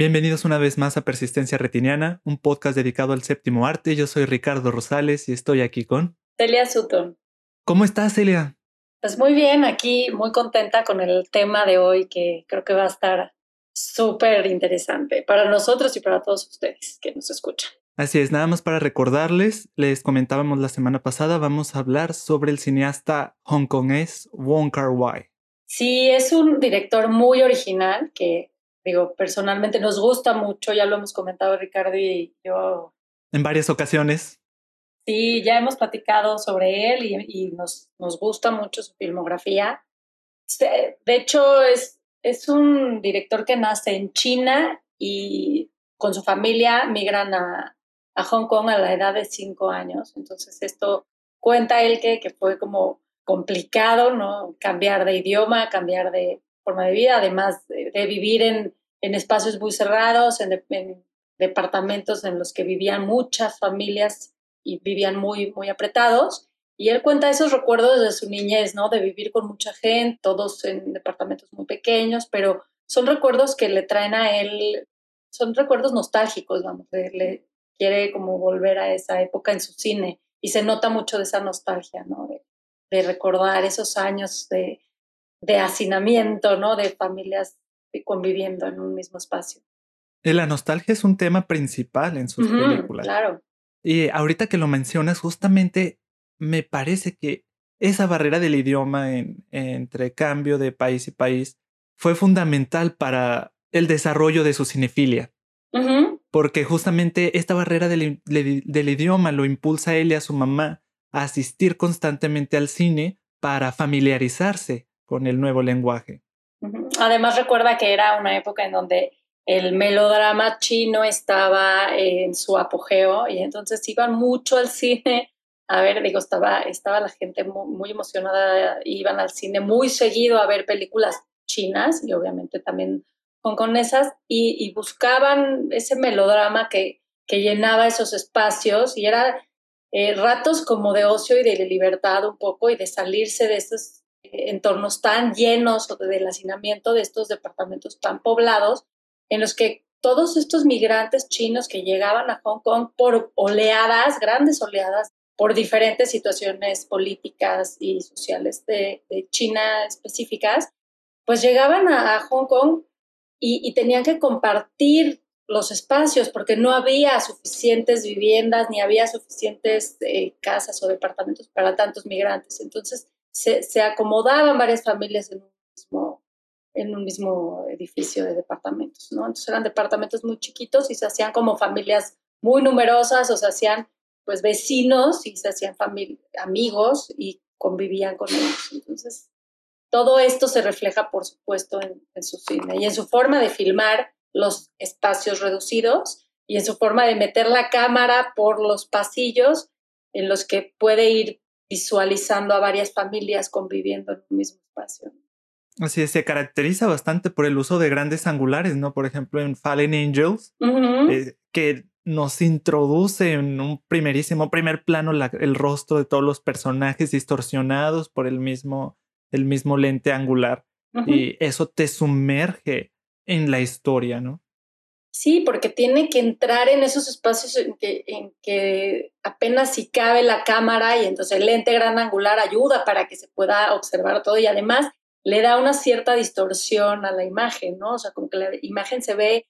Bienvenidos una vez más a Persistencia Retiniana, un podcast dedicado al séptimo arte. Yo soy Ricardo Rosales y estoy aquí con Celia Sutton. ¿Cómo estás, Celia? Pues muy bien, aquí muy contenta con el tema de hoy que creo que va a estar súper interesante para nosotros y para todos ustedes que nos escuchan. Así es, nada más para recordarles, les comentábamos la semana pasada, vamos a hablar sobre el cineasta hongkonés Wong Kar Wai. Sí, es un director muy original que digo, personalmente nos gusta mucho, ya lo hemos comentado Ricardo y yo. En varias ocasiones. Sí, ya hemos platicado sobre él y, nos, nos gusta mucho su filmografía. De hecho, es, es un director que nace en China y con su familia migran a, a Hong Kong a la edad de cinco años. Entonces, esto cuenta él que, que fue como complicado, ¿no? Cambiar de idioma, cambiar de, forma de vida, además de, vivir en, en, espacios muy cerrados, en, departamentos en los que vivían muchas familias y vivían muy, muy apretados. Y él cuenta esos recuerdos de su niñez, ¿no? De vivir con mucha gente, todos en departamentos muy pequeños, pero son recuerdos que le traen a él, son recuerdos nostálgicos, vamos, le quiere como volver a esa época en su cine y se nota mucho de esa nostalgia, ¿no? de recordar esos años de, de hacinamiento, ¿no? De familias conviviendo en un mismo espacio. Y la nostalgia es un tema principal en sus películas. Claro. Y ahorita que lo mencionas, justamente me parece que esa barrera del idioma en, entre cambio de país y país fue fundamental para el desarrollo de su cinefilia. Porque justamente esta barrera del, del idioma lo impulsa a él y a su mamá a asistir constantemente al cine para familiarizarse con el nuevo lenguaje. Además recuerda que era una época en donde el melodrama chino estaba en su apogeo y entonces iban mucho al cine. A ver, digo, estaba, estaba la gente muy, emocionada, iban al cine muy seguido a ver películas chinas y obviamente también hongkonesas y, y buscaban ese melodrama que, que llenaba esos espacios y era eh, ratos como de ocio y de libertad un poco y de salirse de esos entornos tan llenos del hacinamiento de estos departamentos tan poblados, en los que todos estos migrantes chinos que llegaban a Hong Kong por oleadas, grandes oleadas, por diferentes situaciones políticas y sociales de, China específicas, pues llegaban a, Hong Kong y, tenían que compartir los espacios porque no había suficientes viviendas ni había suficientes eh, casas o departamentos para tantos migrantes. Entonces, se, acomodaban varias familias en un mismo en un mismo edificio de departamentos, ¿no? Entonces eran departamentos muy chiquitos y se hacían como familias muy numerosas o se hacían pues vecinos y se hacían amigos y convivían con ellos. Entonces, todo esto se refleja, por supuesto, en, en, su cine y en su forma de filmar los espacios reducidos y en su forma de meter la cámara por los pasillos en los que puede ir visualizando a varias familias conviviendo en un mismo espacio. Así es, se caracteriza bastante por el uso de grandes angulares, ¿no? Por ejemplo, en Fallen Angels, eh, que nos introduce en un primerísimo, primer plano el rostro de todos los personajes distorsionados por el mismo, el mismo lente angular. Y eso te sumerge en la historia, ¿no? Sí, porque tiene que entrar en esos espacios en que, apenas si cabe la cámara y entonces el lente gran angular ayuda para que se pueda observar todo y además le da una cierta distorsión a la imagen, ¿no? O sea, como que la imagen se ve,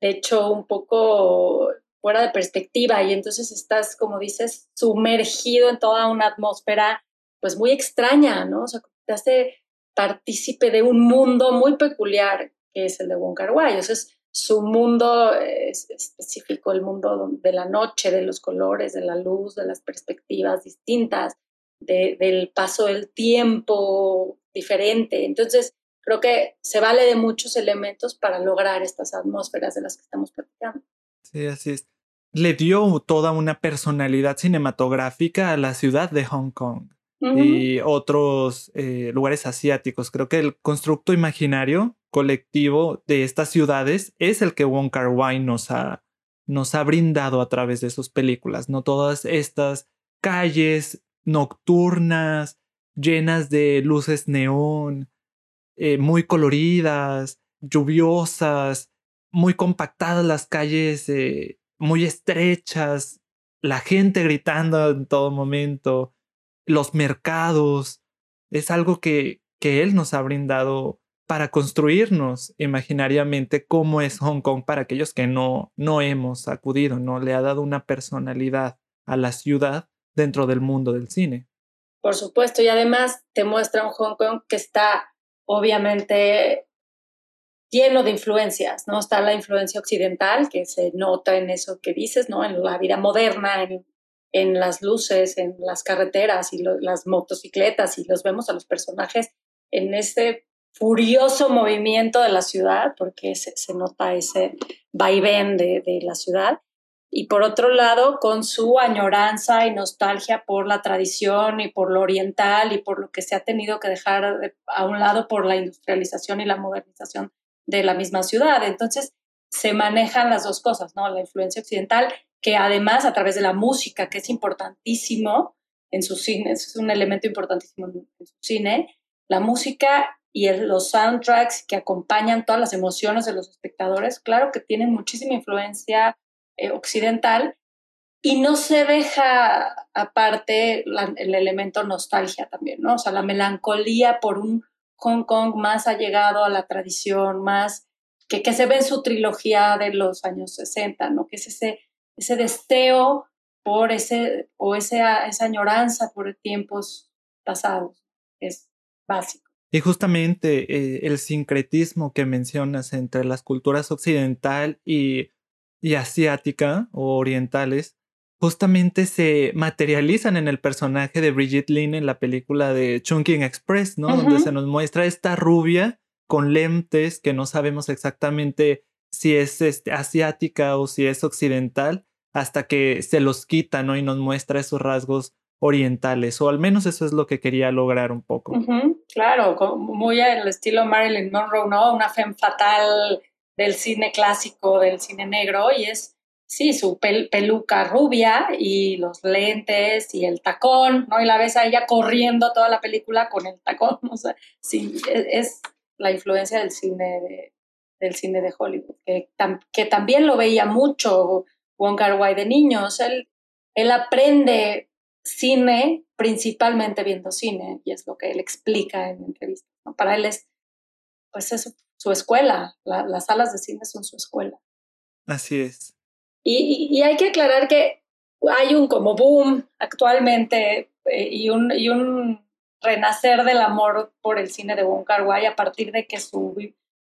de hecho, un poco fuera de perspectiva y entonces estás, como dices, sumergido en toda una atmósfera pues muy extraña, ¿no? O sea, te hace partícipe de un mundo muy peculiar que es el de Wong Kar Wai. su mundo es específico, el mundo de la noche, de los colores, de la luz, de las perspectivas distintas, del paso del tiempo diferente. Entonces, creo que se vale de muchos elementos para lograr estas atmósferas de las que estamos platicando. Sí, así es. Le dio toda una personalidad cinematográfica a la ciudad de Hong Kong y otros eh, lugares asiáticos. Creo que el constructo imaginario colectivo de estas ciudades es el que Wong Kar Wai nos ha, nos ha brindado a través de sus películas, ¿no? Todas estas calles nocturnas, llenas de luces neón, eh, muy coloridas, lluviosas, muy compactadas las calles, eh, muy estrechas, la gente gritando en todo momento, los mercados. Es algo que, que él nos ha brindado para construirnos imaginariamente cómo es Hong Kong para aquellos que no, no hemos acudido, no le ha dado una personalidad a la ciudad dentro del mundo del cine. Por supuesto, y además te muestra un Hong Kong que está obviamente lleno de influencias, ¿no? Está la influencia occidental, que se nota en eso que dices, ¿no? En la vida moderna, en las luces, en las carreteras y las motocicletas, y los vemos a los personajes en este furioso movimiento de la ciudad, porque se, se nota ese vaivén de, de la ciudad y por otro lado con su añoranza y nostalgia por la tradición y por lo oriental y por lo que se ha tenido que dejar a un lado por la industrialización y la modernización de la misma ciudad. Entonces se manejan las dos cosas, ¿no? La influencia occidental, que además a través de la música, que es importantísimo en su cine, es un elemento importantísimo en su cine, la música y los soundtracks que acompañan todas las emociones de los espectadores, claro que tienen muchísima influencia eh, occidental y no se deja aparte el elemento nostalgia también, ¿no? O sea, la melancolía por un Hong Kong más allegado a la tradición, más que, que se ve en su trilogía de los años 60, ¿no? Que es ese, ese deseo por ese, o esa, esa añoranza por tiempos pasados, es básico. Y justamente eh, el sincretismo que mencionas entre las culturas occidental y y asiática o orientales justamente se materializan en el personaje de Brigitte Lin en la película de Chungking Express, ¿no? Donde se nos muestra esta rubia con lentes que no sabemos exactamente si es este, asiática o si es occidental, hasta que se los quita, ¿no? Y nos muestra esos rasgos orientales, o al menos eso es lo que quería lograr un poco. Claro, muy al estilo Marilyn Monroe, ¿no? Una femme fatal del cine clásico, del cine negro, y es, sí, su peluca rubia y los lentes y el tacón, ¿no? Y la ves a ella corriendo toda la película con el tacón, o sea, sí, e-, es, la influencia del cine del cine de Hollywood, que, que también lo veía mucho Wong Kar Wai de niños, él, él aprende cine principalmente viendo cine, y es lo que él explica en entrevistas, ¿no? Para él es, pues eso, su escuela, las salas de cine son su escuela. Así es. Y, hay que aclarar que hay un como boom actualmente eh, y, un, y un renacer del amor por el cine de Wong Kar Wai a partir de que su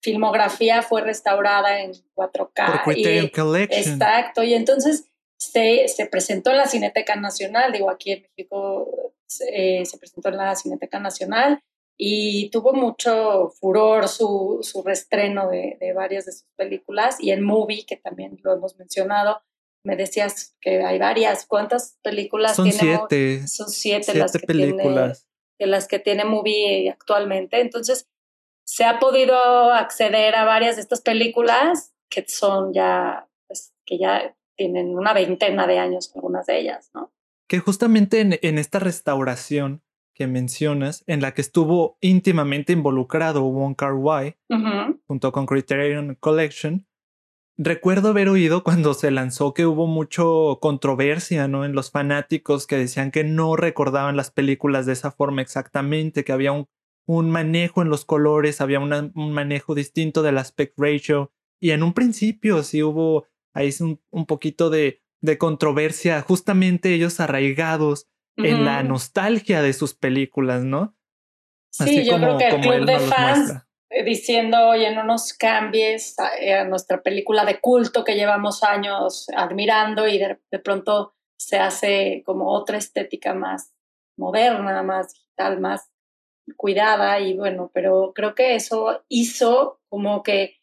filmografía fue restaurada en 4K. Por Collection. Exacto, y entonces se, se, presentó en la Cineteca Nacional, digo, aquí en México eh, se presentó en la Cineteca Nacional y tuvo mucho furor su, su restreno de, de, varias de sus películas y en Movie, que también lo hemos mencionado, me decías que hay varias. ¿Cuántas películas Son siete. Son siete, las que películas. Tiene, de las que tiene Movie actualmente. Entonces, se ha podido acceder a varias de estas películas que son ya, pues, que ya tienen una veintena de años, algunas de ellas, ¿no? Que justamente en, en esta restauración que mencionas, en la que estuvo íntimamente involucrado Wong Kar Wai, junto con Criterion Collection. Recuerdo haber oído cuando se lanzó que hubo mucho controversia, ¿no? En los fanáticos que decían que no recordaban las películas de esa forma exactamente, que había un, un manejo en los colores, había un manejo distinto del aspect ratio. Y en un principio sí hubo ahí un, un poquito de, de controversia, justamente ellos arraigados en la nostalgia de sus películas, ¿no? sí, yo creo que el club de fans eh, diciendo, oye, no nos cambies eh, a, nuestra película de culto que llevamos años admirando y de, pronto se hace como otra estética más moderna, más digital, más cuidada y bueno, pero creo que eso hizo como que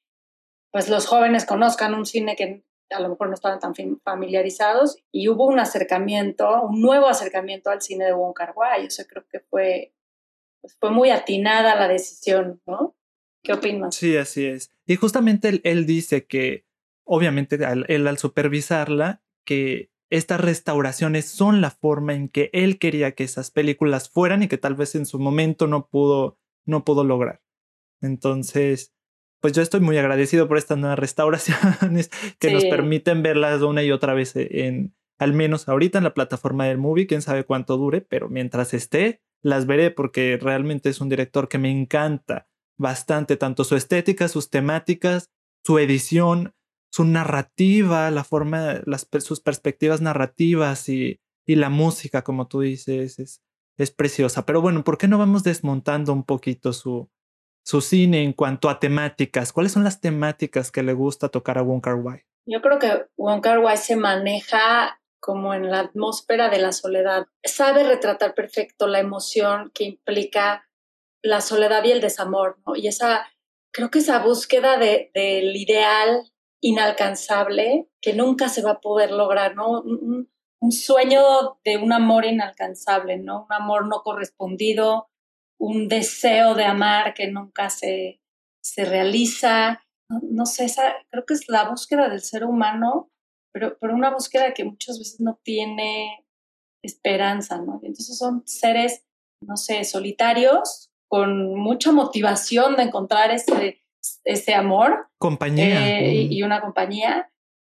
pues los jóvenes conozcan un cine que a lo mejor no estaban tan familiarizados y hubo un acercamiento, un nuevo acercamiento al cine de Wong Kar Wai. Creo que fue, pues, fue muy atinada la decisión, ¿no? ¿Qué opinas? Sí, así es. Y justamente él, dice que, obviamente, él al supervisarla, que estas restauraciones son la forma en que él quería que esas películas fueran y que tal vez en su momento no pudo, no pudo lograr. Entonces, pues yo estoy muy agradecido por estas nuevas restauraciones que nos permiten verlas una y otra vez en, al menos ahorita en la plataforma del movie, quién sabe cuánto dure, pero mientras esté, las veré porque realmente es un director que me encanta bastante, tanto su estética, sus temáticas, su edición, su narrativa, la forma, las, sus perspectivas narrativas y, la música, como tú dices, es, preciosa. Pero bueno, ¿por qué no vamos desmontando un poquito su, cine en cuanto a temáticas? ¿Cuáles son las temáticas que le gusta tocar a Wong Kar Wai? Yo creo que Wong Kar Wai se maneja como en la atmósfera de la soledad. Sabe retratar perfecto la emoción que implica la soledad y el desamor, ¿no? Y esa, creo que esa búsqueda de, del ideal inalcanzable que nunca se va a poder lograr, ¿no? Un, sueño de un amor inalcanzable, ¿no? Un amor no correspondido, un deseo de amar que nunca se, se realiza. No, sé, creo que es la búsqueda del ser humano, pero, pero una búsqueda que muchas veces no tiene esperanza, ¿no? Entonces son seres, no sé, solitarios, con mucha motivación de encontrar ese, ese amor. Compañía. Eh, y, una compañía,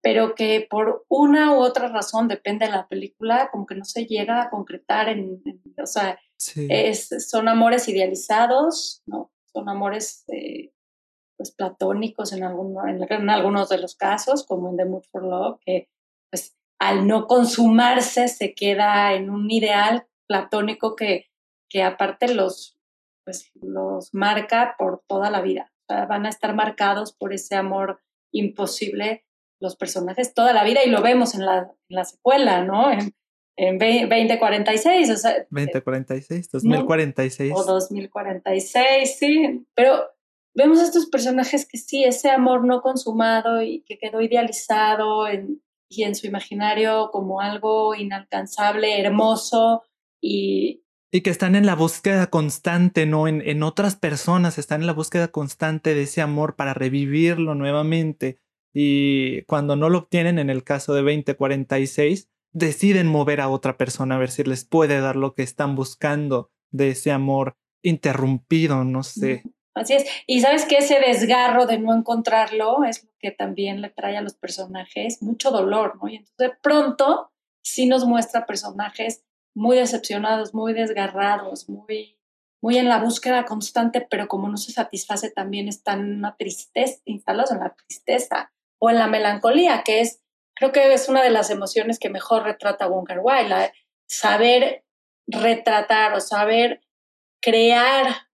pero que por una u otra razón, depende de la película, como que no se llega a concretar en, o sea, son amores idealizados, ¿no? Son amores eh, pues platónicos en, alguno, en, algunos de los casos, como en The Mood for Love, que pues al no consumarse se queda en un ideal platónico que, que aparte los, pues, los marca por toda la vida. Van a estar marcados por ese amor imposible los personajes toda la vida y lo vemos en la, en la secuela, ¿no? En, en 2046, o sea... 2046, 2046. O 2046, sí. Pero vemos a estos personajes que sí, ese amor no consumado y que quedó idealizado en, y en su imaginario como algo inalcanzable, hermoso y... Y que están en la búsqueda constante, ¿no? En, en otras personas, están en la búsqueda constante de ese amor para revivirlo nuevamente. Y cuando no lo obtienen, en el caso de 2046, deciden mover a otra persona a ver si les puede dar lo que están buscando de ese amor interrumpido, no sé. Así es. Y sabes que ese desgarro de no encontrarlo es lo que también le trae a los personajes mucho dolor, ¿no? Y entonces de pronto sí nos muestra personajes muy decepcionados, muy desgarrados, muy, muy en la búsqueda constante, pero como no se satisface también están una tristeza, instalados en la tristeza o en la melancolía, que es creo que es una de las emociones que mejor retrata Wong Kar Wai, saber retratar o saber crear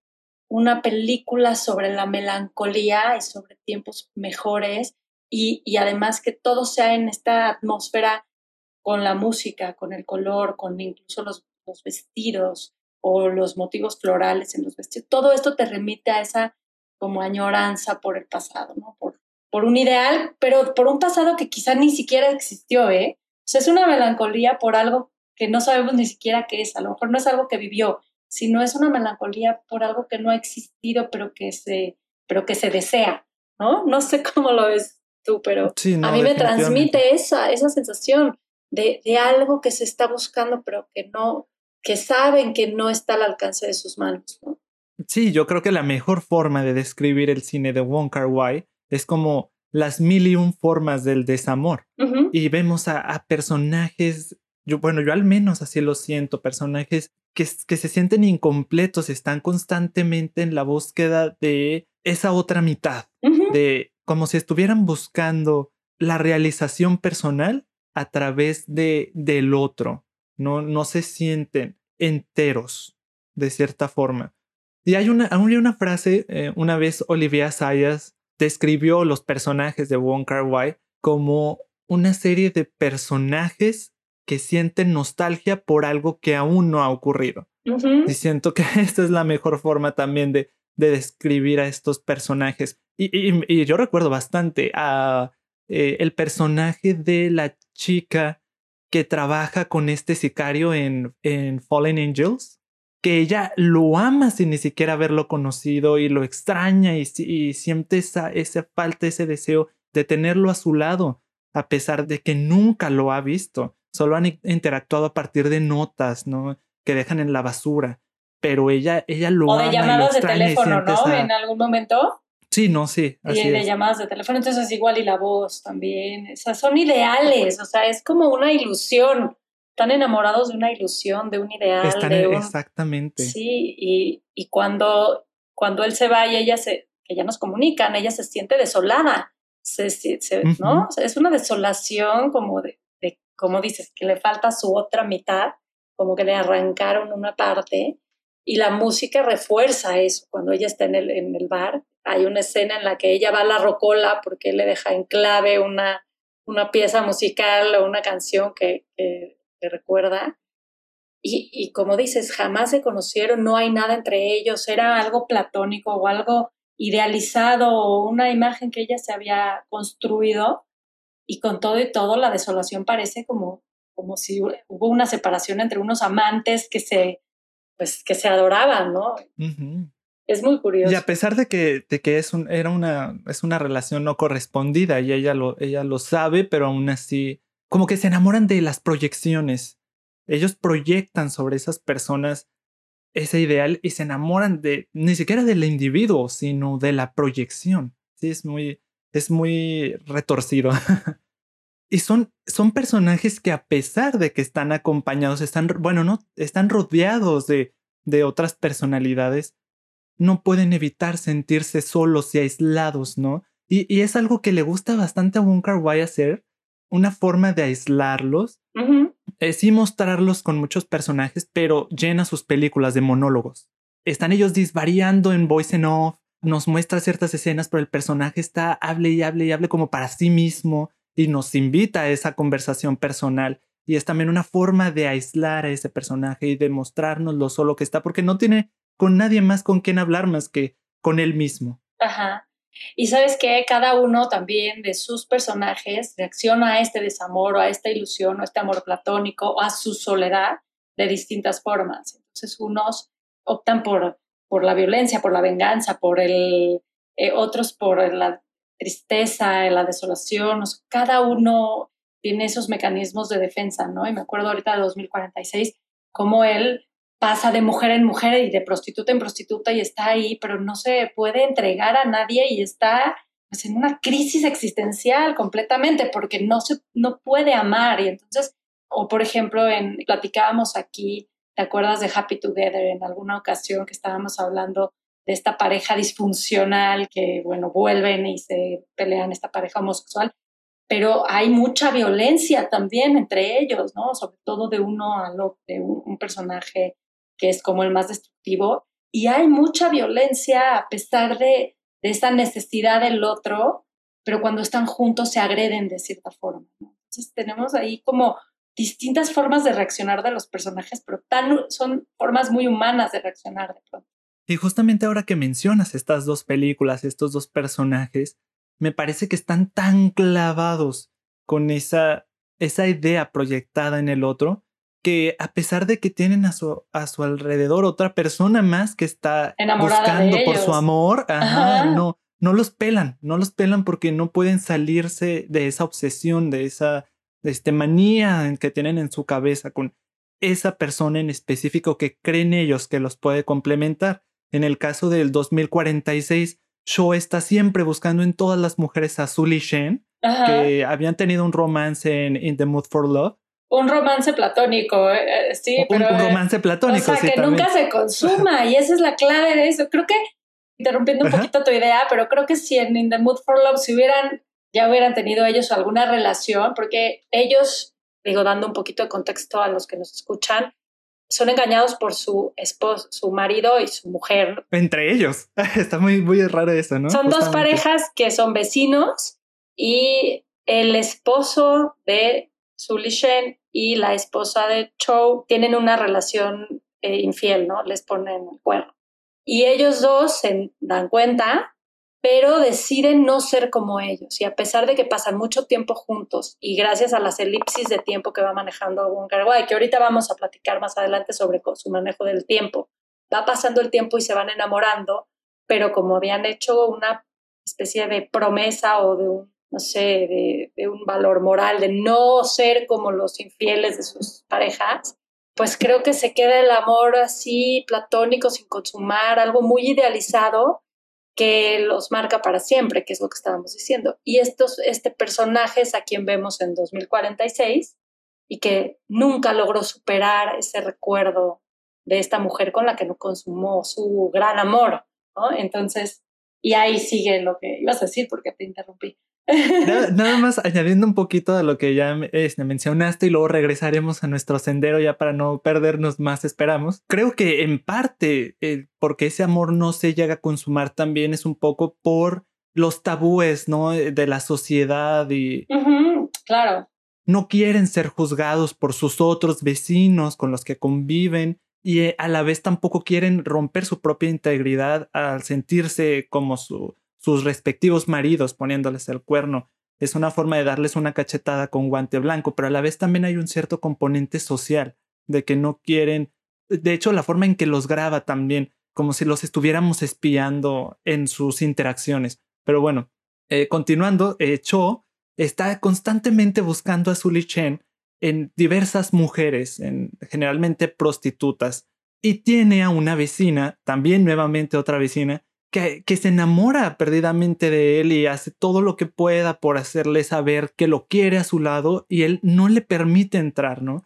una película sobre la melancolía y sobre tiempos mejores y, y, además que todo sea en esta atmósfera con la música, con el color, con incluso los, los vestidos o los motivos florales en los vestidos. Todo esto te remite a esa como añoranza por el pasado, ¿no? Por, por un ideal, pero por un pasado que quizá ni siquiera existió, ¿eh? O sea, es una melancolía por algo que no sabemos ni siquiera qué es, a lo mejor no es algo que vivió, sino es una melancolía por algo que no ha existido, pero que se, pero que se desea, ¿no? No sé cómo lo ves tú, pero a mí me transmite esa, esa sensación de, de algo que se está buscando, pero que no, que saben que no está al alcance de sus manos, ¿no? Sí, yo creo que la mejor forma de describir el cine de Wong Kar Wai es como las mil y un formas del desamor. Y vemos a, personajes, yo, bueno, yo al menos así lo siento, personajes que, que se sienten incompletos, están constantemente en la búsqueda de esa otra mitad, de como si estuvieran buscando la realización personal a través de, del otro. No, no se sienten enteros, de cierta forma. Y hay una, hay una frase, eh, una vez Olivia Sayas describió los personajes de Wong Kar Wai como una serie de personajes que sienten nostalgia por algo que aún no ha ocurrido. Y siento que esta es la mejor forma también de, de describir a estos personajes. Y, yo recuerdo bastante a eh, el personaje de la chica que trabaja con este sicario en, en Fallen Angels que ella lo ama sin ni siquiera haberlo conocido y lo extraña y, siente esa, esa falta, ese deseo de tenerlo a su lado, a pesar de que nunca lo ha visto. solo han interactuado a partir de notas, ¿no? Que dejan en la basura. Pero ella, ella lo O de llamadas de teléfono, ¿no? En algún momento. Sí, no, sí. Así y de llamadas de teléfono, entonces es igual y la voz también. O sea, son ideales, o sea, es como una ilusión. Están enamorados de una ilusión, de un ideal. Están de exactamente. Sí, y, y cuando, cuando él se va y ella se, ya nos comunican, ella se siente desolada, se, se, ¿no? es una desolación como de, de, como dices, que le falta su otra mitad, como que le arrancaron una parte y la música refuerza eso. Cuando ella está en el, en el bar, hay una escena en la que ella va a la rocola porque le deja en clave una, una pieza musical o una canción que, que, recuerda. Y, y, como dices, jamás se conocieron, no hay nada entre ellos, era algo platónico o algo idealizado o una imagen que ella se había construido y con todo y todo la desolación parece como, como si hubo una separación entre unos amantes que se, pues, que se adoraban, ¿no? Es muy curioso. Y a pesar de que, de que es, un, era una, es una relación no correspondida y ella lo, ella lo sabe, pero aún así, como que se enamoran de las proyecciones. Ellos proyectan sobre esas personas ese ideal y se enamoran de ni siquiera del individuo, sino de la proyección. Sí, es muy, es muy retorcido. Y son, son personajes que a pesar de que están acompañados, están, bueno, no, están rodeados de, de otras personalidades, no pueden evitar sentirse solos y aislados, ¿no? Y, y es algo que le gusta bastante a Wonka Wai hacer, una forma de aislarlos, es sí mostrarlos con muchos personajes, pero llena sus películas de monólogos. Están ellos disvariando en voice and off, nos muestra ciertas escenas, pero el personaje está hable y hable y hable como para sí mismo y nos invita a esa conversación personal. Y es también una forma de aislar a ese personaje y de mostrarnos lo solo que está, porque no tiene con nadie más con quien hablar más que con él mismo. Ajá. Y sabes que cada uno también de sus personajes reacciona a este desamor o a esta ilusión o a este amor platónico o a su soledad de distintas formas. Entonces unos optan por, por la violencia, por la venganza, por el, eh, otros por la tristeza, la desolación, cada uno tiene esos mecanismos de defensa, ¿no? Y me acuerdo ahorita de 2046, cómo él pasa de mujer en mujer y de prostituta en prostituta y está ahí, pero no se puede entregar a nadie y está pues, en una crisis existencial completamente porque no se no puede amar y entonces o por ejemplo en platicábamos aquí, ¿te acuerdas de Happy Together en alguna ocasión que estábamos hablando de esta pareja disfuncional que, bueno, vuelven y se pelean esta pareja homosexual, pero hay mucha violencia también entre ellos, ¿no? Sobre todo de uno a lo de un, personaje que es como el más destructivo, y hay mucha violencia a pesar de, de esta necesidad del otro, pero cuando están juntos se agreden de cierta forma, ¿no? Entonces tenemos ahí como distintas formas de reaccionar de los personajes, pero tan, son formas muy humanas de reaccionar de pronto. Y justamente ahora que mencionas estas dos películas, estos dos personajes, me parece que están tan clavados con esa, esa idea proyectada en el otro, que a pesar de que tienen a su, a su alrededor otra persona más que está buscando por su amor, no, no los pelan, no los pelan porque no pueden salirse de esa obsesión, de esa de este manía que tienen en su cabeza con esa persona en específico que creen ellos que los puede complementar. En el caso del 2046, Shaw está siempre buscando en todas las mujeres a Sully Shen, que habían tenido un romance en In the Mood for Love. Un romance platónico, eh, eh, sí, un, pero. Un romance platónico, o sea, que nunca se consuma, y esa es la clave de eso. Creo que, interrumpiendo un poquito tu idea, pero creo que si en In the Mood for Love si hubieran, ya hubieran tenido ellos alguna relación, porque ellos, digo, dando un poquito de contexto a los que nos escuchan, son engañados por su esposo, su marido y su mujer. Entre ellos. Está muy, muy raro eso, ¿no? Son dos parejas que son vecinos y el esposo de Shen y la esposa de Cho tienen una relación eh, infiel, ¿no? Les ponen el cuerno. Y ellos dos se dan cuenta pero deciden no ser como ellos. Y a pesar de que pasan mucho tiempo juntos y gracias a las elipsis de tiempo que va manejando Wonka Wai, que ahorita vamos a platicar más adelante sobre su manejo del tiempo, va pasando el tiempo y se van enamorando, pero como habían hecho una especie de promesa o de no sé, de, un valor moral, de no ser como los infieles de sus parejas, pues creo que se queda el amor así platónico, sin consumar, algo muy idealizado que los marca para siempre, que es lo que estábamos diciendo. Y estos, este personaje es a quien vemos en 2046 y que nunca logró superar ese recuerdo de esta mujer con la que no consumó su gran amor, ¿no? Entonces, y ahí sigue lo que ibas a decir porque te interrumpí. Nada, más añadiendo un poquito a lo que ya este, mencionaste y luego regresaremos a nuestro sendero ya para no perdernos más, esperamos. Creo que en parte eh, porque ese amor no se llega a consumar también es un poco por los tabúes, ¿no? De la sociedad y... claro. No quieren ser juzgados por sus otros vecinos con los que conviven y eh, a la vez tampoco quieren romper su propia integridad al sentirse como su sus respectivos maridos poniéndoles el cuerno. Es una forma de darles una cachetada con guante blanco, pero a la vez también hay un cierto componente social de que no quieren, de hecho la forma en que los graba también, como si los estuviéramos espiando en sus interacciones. Pero bueno, eh, continuando, eh, Cho está constantemente buscando a Sully Chen en diversas mujeres, en, generalmente prostitutas, y tiene a una vecina, también nuevamente otra vecina, que, se enamora perdidamente de él y hace todo lo que pueda por hacerle saber que lo quiere a su lado y él no le permite entrar, ¿no?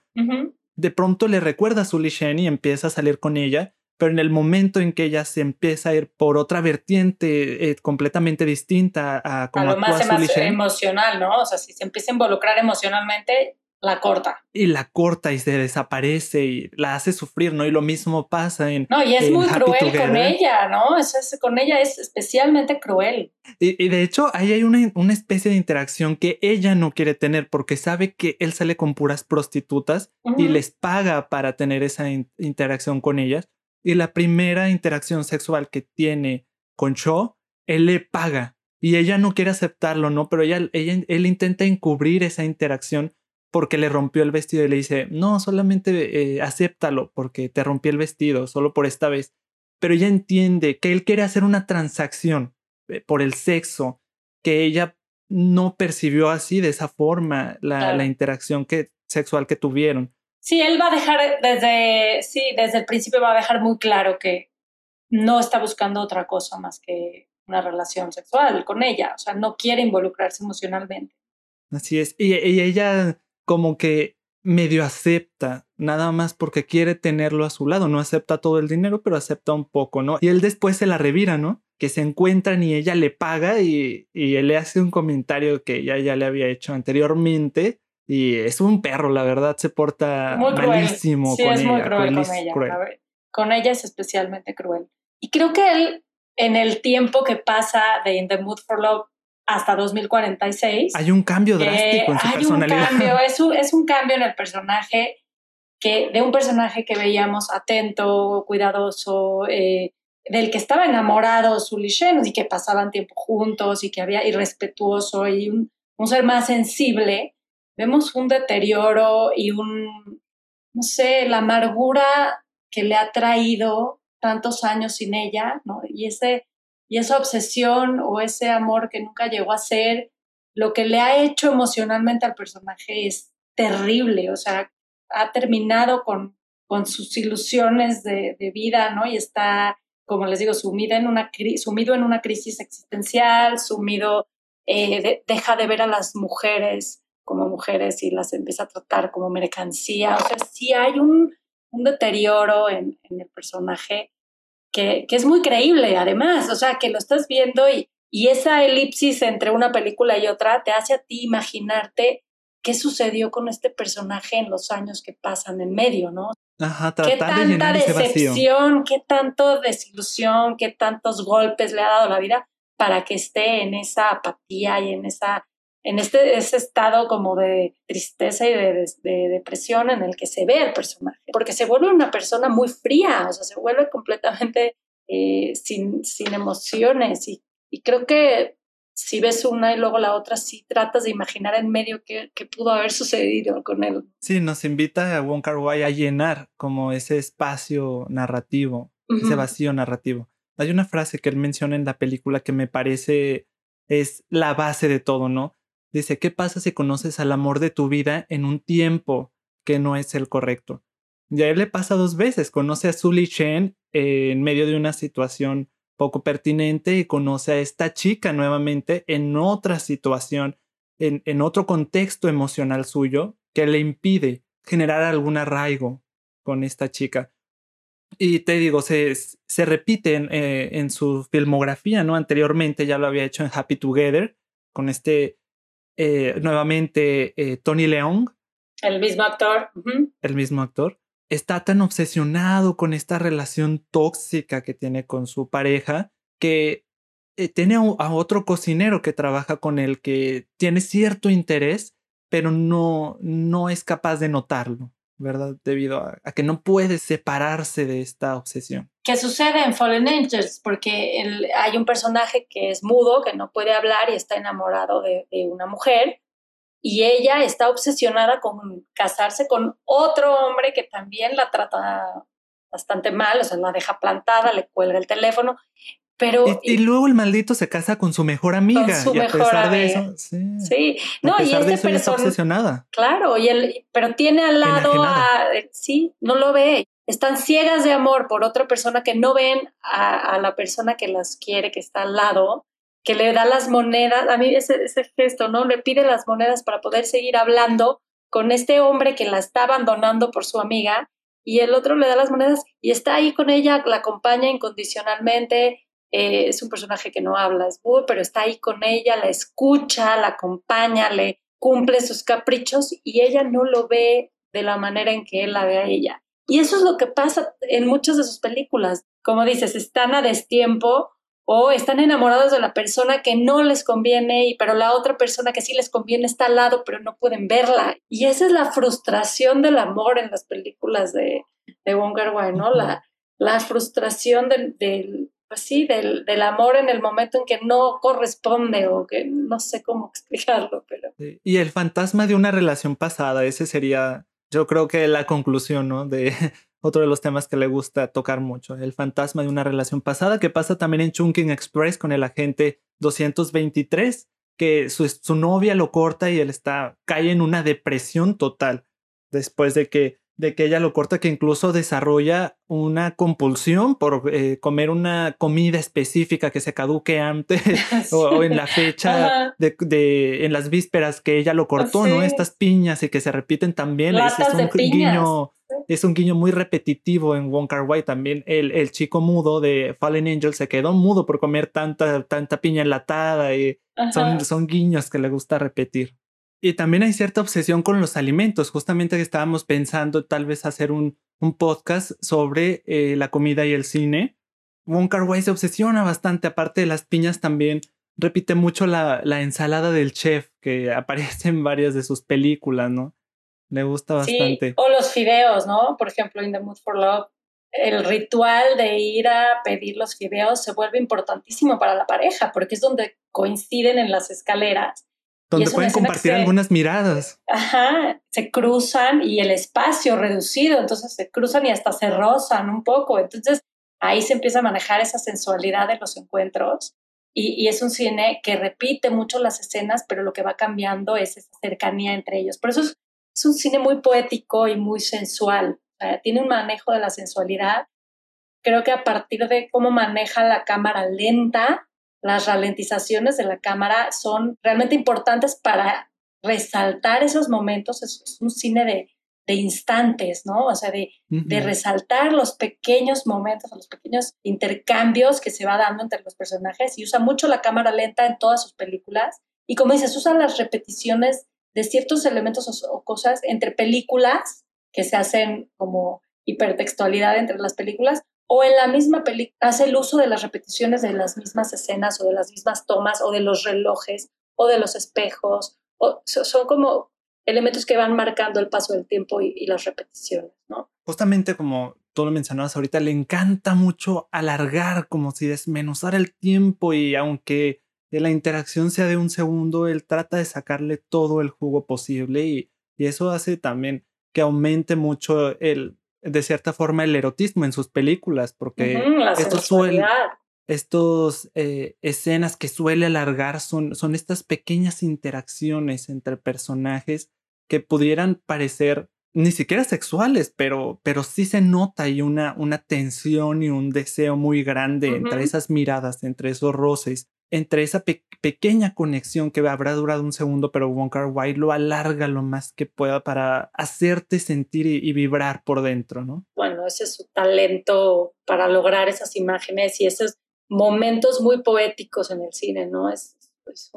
De pronto le recuerda a Sully Shen y empieza a salir con ella, pero en el momento en que ella se empieza a ir por otra vertiente eh, completamente distinta a como a lo más, emocional, ¿no? O sea, si se empieza a involucrar emocionalmente, la corta. Y la corta y se desaparece y la hace sufrir, ¿no? Y lo mismo pasa en. No, y es muy cruel con ella, ¿no? Es, con ella es especialmente cruel. Y, de hecho, ahí hay una, una, especie de interacción que ella no quiere tener porque sabe que él sale con puras prostitutas y les paga para tener esa interacción con ellas. Y la primera interacción sexual que tiene con Cho, él le paga. Y ella no quiere aceptarlo, ¿no? Pero ella, ella, él intenta encubrir esa interacción porque le rompió el vestido y le dice, no, solamente eh, acéptalo porque te rompí el vestido, solo por esta vez. Pero ella entiende que él quiere hacer una transacción eh, por el sexo, que ella no percibió así, de esa forma, la, interacción que, sexual que tuvieron. Sí, él va a dejar desde, sí, desde el principio va a dejar muy claro que no está buscando otra cosa más que una relación sexual con ella, o sea, no quiere involucrarse emocionalmente. Así es, y ella como que medio acepta, nada más porque quiere tenerlo a su lado, no acepta todo el dinero, pero acepta un poco, ¿no? Y él después se la revira, ¿no? Que se encuentran y ella le paga y, y él le hace un comentario que ella ya le había hecho anteriormente. Y es un perro, la verdad, se porta malísimo con, ella, con ella. Con ella es especialmente cruel. Y creo que él, en el tiempo que pasa de In the Mood for Love, hasta 2046. Hay un cambio drástico en su hay Un cambio, es, un, es un cambio en el personaje que, de un personaje que veíamos atento, cuidadoso, eh, del que estaba enamorado Sully Shen y que pasaban tiempo juntos y que había irrespetuoso y un, un ser más sensible. Vemos un deterioro y un, no sé, la amargura que le ha traído tantos años sin ella, ¿no? Y ese y esa obsesión o ese amor que nunca llegó a ser, lo que le ha hecho emocionalmente al personaje es terrible, o sea, ha terminado con, con sus ilusiones de, vida, ¿no? Y está, como les digo, sumido en una, sumido en una crisis existencial, sumido, eh, deja de ver a las mujeres como mujeres y las empieza a tratar como mercancía, o sea, sí hay un, un deterioro en el personaje que, es muy creíble además, o sea, que lo estás viendo y, y esa elipsis entre una película y otra te hace a ti imaginarte qué sucedió con este personaje en los años que pasan en medio, ¿no? Ajá, qué tanta decepción, qué tanto desilusión, qué tantos golpes le ha dado la vida para que esté en esa apatía y en esa en este ese estado como de tristeza y de, depresión en el que se ve el personaje, porque se vuelve una persona muy fría, o sea, se vuelve completamente eh, sin, sin emociones y, y, creo que si ves una y luego la otra, sí tratas de imaginar en medio qué, qué pudo haber sucedido con él. Sí, nos invita a Wong Kar Wai a llenar como ese espacio narrativo, ese vacío narrativo. Hay una frase que él menciona en la película que me parece es la base de todo, ¿no? Dice, ¿qué pasa si conoces al amor de tu vida en un tiempo que no es el correcto? Y a él le pasa dos veces, conoce a Sully Chen en medio de una situación poco pertinente y conoce a esta chica nuevamente en otra situación, en, en otro contexto emocional suyo que le impide generar algún arraigo con esta chica. Y te digo, se, se repite en, eh, en, su filmografía, ¿no? Anteriormente ya lo había hecho en Happy Together, con este eh, nuevamente eh, Tony Leung. El mismo actor. El mismo actor. Está tan obsesionado con esta relación tóxica que tiene con su pareja que eh, tiene a otro cocinero que trabaja con él que tiene cierto interés, pero no, no es capaz de notarlo. ¿Verdad? Debido a, que no puede separarse de esta obsesión. ¿Qué sucede en Fallen Angels? Porque hay un personaje que es mudo, que no puede hablar y está enamorado de, una mujer, y ella está obsesionada con casarse con otro hombre que también la trata bastante mal, o sea, la deja plantada, le cuelga el teléfono. Pero, y, luego el maldito se casa con su mejor amiga. Con su y a pesar de eso, sí. sí. No, y este de está obsesionada. Claro, y pero tiene al lado a, sí, no lo ve. Están ciegas de amor por otra persona que no ven a, la persona que las quiere, que está al lado, que le da las monedas. A mí ese, ese gesto, ¿no? Le pide las monedas para poder seguir hablando con este hombre que la está abandonando por su amiga y el otro le da las monedas y está ahí con ella, la acompaña incondicionalmente, eh, es un personaje que no habla, es pero está ahí con ella, la escucha, la acompaña, le cumple sus caprichos y ella no lo ve de la manera en que él la ve a ella. Y eso es lo que pasa en muchas de sus películas. Como dices, están a destiempo o están enamorados de la persona que no les conviene, y, pero la otra persona que sí les conviene está al lado, pero no pueden verla. Y esa es la frustración del amor en las películas de, de Wong ¿no? La, la frustración del, pues sí, del, del, amor en el momento en que no corresponde o que no sé cómo explicarlo, pero... Y el fantasma de una relación pasada, ese sería, yo creo que la conclusión, ¿no? De otro de los temas que le gusta tocar mucho, el fantasma de una relación pasada, que pasa también en Chunking Express con el agente 223, que su, su novia lo corta y él está, cae en una depresión total después de que de que ella lo corta, que incluso desarrolla una compulsión por eh, comer una comida específica que se caduque antes o, en la fecha de, en las vísperas que ella lo cortó, ¿no? Estas piñas y que se repiten también. Es, un guiño, es un guiño muy repetitivo en Wong Kar Wai. También el, el chico mudo de Fallen Angel se quedó mudo por comer tanta, tanta piña enlatada y son, son guiños que le gusta repetir. Y también hay cierta obsesión con los alimentos. Justamente estábamos pensando tal vez hacer un, un podcast sobre eh, la comida y el cine. Wong Kar Wai se obsesiona bastante, aparte de las piñas también repite mucho la, la, ensalada del chef que aparece en varias de sus películas, ¿no? Le gusta bastante. o los fideos, ¿no? Por ejemplo, In the Mood for Love. El ritual de ir a pedir los fideos se vuelve importantísimo para la pareja porque es donde coinciden en las escaleras donde pueden compartir algunas miradas. Ajá, se cruzan y el espacio reducido, entonces se cruzan y hasta se rozan un poco. Entonces ahí se empieza a manejar esa sensualidad de los encuentros. Y, es un cine que repite mucho las escenas, pero lo que va cambiando es esa cercanía entre ellos. Por eso es, un cine muy poético y muy sensual. tiene un manejo de la sensualidad. Creo que a partir de cómo maneja la cámara lenta, las ralentizaciones de la cámara son realmente importantes para resaltar esos momentos. Es, un cine de, de, instantes, ¿no? O sea, de, de, resaltar los pequeños momentos, los pequeños intercambios que se va dando entre los personajes y usa mucho la cámara lenta en todas sus películas. Y como dices, usa las repeticiones de ciertos elementos o, o cosas entre películas que se hacen como hipertextualidad entre las películas o en la misma película hace el uso de las repeticiones de las mismas escenas o de las mismas tomas o de los relojes o de los espejos. O, son como elementos que van marcando el paso del tiempo y, las repeticiones, ¿no? Justamente como tú lo mencionabas ahorita, le encanta mucho alargar, como si desmenuzar el tiempo y aunque la interacción sea de un segundo, él trata de sacarle todo el jugo posible y, y eso hace también que aumente mucho el, de cierta forma el erotismo en sus películas, porque esto suele, estos eh, escenas que suele alargar son, son estas pequeñas interacciones entre personajes que pudieran parecer ni siquiera sexuales, pero, pero sí se nota ahí una, una tensión y un deseo muy grande entre esas miradas, entre esos roces, entre esa pequeña conexión que habrá durado un segundo, pero Wong Kar Wai lo alarga lo más que pueda para hacerte sentir y, vibrar por dentro, ¿no? Bueno, ese es su talento para lograr esas imágenes y esos momentos muy poéticos en el cine, ¿no? Es, es,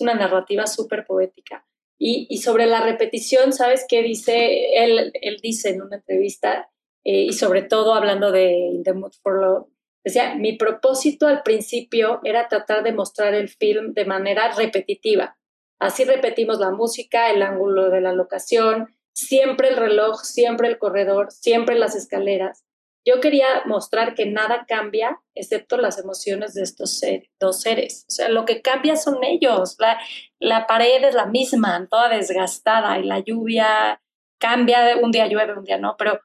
una narrativa súper poética. Y, sobre la repetición, ¿sabes qué dice? Él, él dice en una entrevista, eh, y sobre todo hablando de In the Mood for Love, decía, mi propósito al principio era tratar de mostrar el film de manera repetitiva. Así repetimos la música, el ángulo de la locación, siempre el reloj, siempre el corredor, siempre las escaleras. Yo quería mostrar que nada cambia excepto las emociones de estos dos seres. O sea, lo que cambia son ellos. La, la pared es la misma, toda desgastada y la lluvia cambia, un día llueve, un día no, pero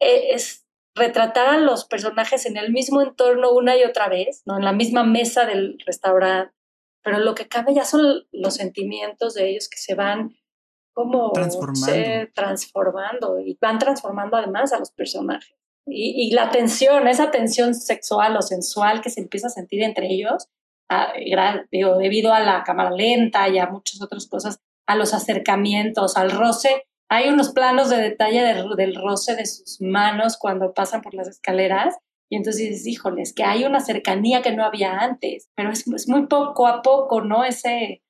e, es retratar a los personajes en el mismo entorno una y otra vez, ¿no? En la misma mesa del restaurante, pero lo que cambia ya son los sentimientos de ellos que se van como transformando. transformando y van transformando además a los personajes. Y, la tensión, esa tensión sexual o sensual que se empieza a sentir entre ellos, debido a la cámara lenta y a muchas otras cosas, a los acercamientos, al roce. Hay unos planos de detalle del roce de sus manos cuando pasan por las escaleras y entonces dices, híjoles, que hay una cercanía que no había antes, pero es, es, muy poco a poco, ¿no? Ese,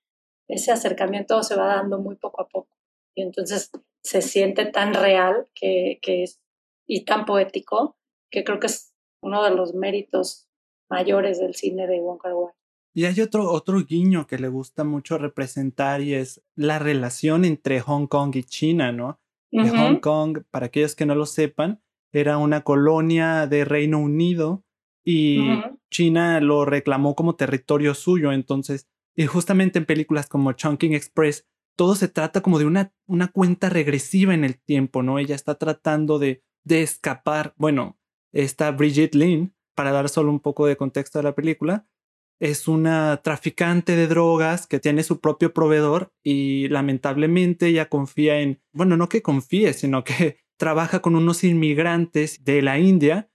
ese acercamiento se va dando muy poco a poco. Y entonces se siente tan real que, que es y tan poético que creo que es uno de los méritos mayores del cine de Wong Kar Wai. Y hay otro, otro guiño que le gusta mucho representar y es la relación entre Hong Kong y China, ¿no? Hong Kong, para aquellos que no lo sepan, era una colonia de Reino Unido y China lo reclamó como territorio suyo. Entonces, y justamente en películas como Chungking Express, todo se trata como de una, una cuenta regresiva en el tiempo, ¿no? Ella está tratando de de escapar. Bueno, esta Bridget Lynn, para dar solo un poco de contexto a la película, es una traficante de drogas que tiene su propio proveedor y lamentablemente ella confía en, bueno, no que confíe, sino que trabaja con unos inmigrantes de la India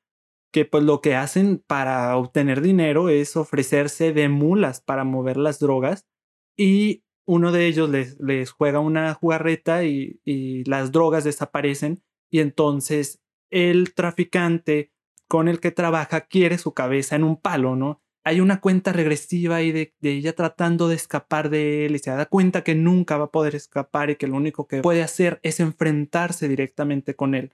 que pues lo que hacen para obtener dinero es ofrecerse de mulas para mover las drogas y uno de ellos les, juega una jugarreta y, y las drogas desaparecen y entonces el traficante con el que trabaja quiere su cabeza en un palo, ¿no? Hay una cuenta regresiva ahí de, ella tratando de escapar de él y se da cuenta que nunca va a poder escapar y que lo único que puede hacer es enfrentarse directamente con él.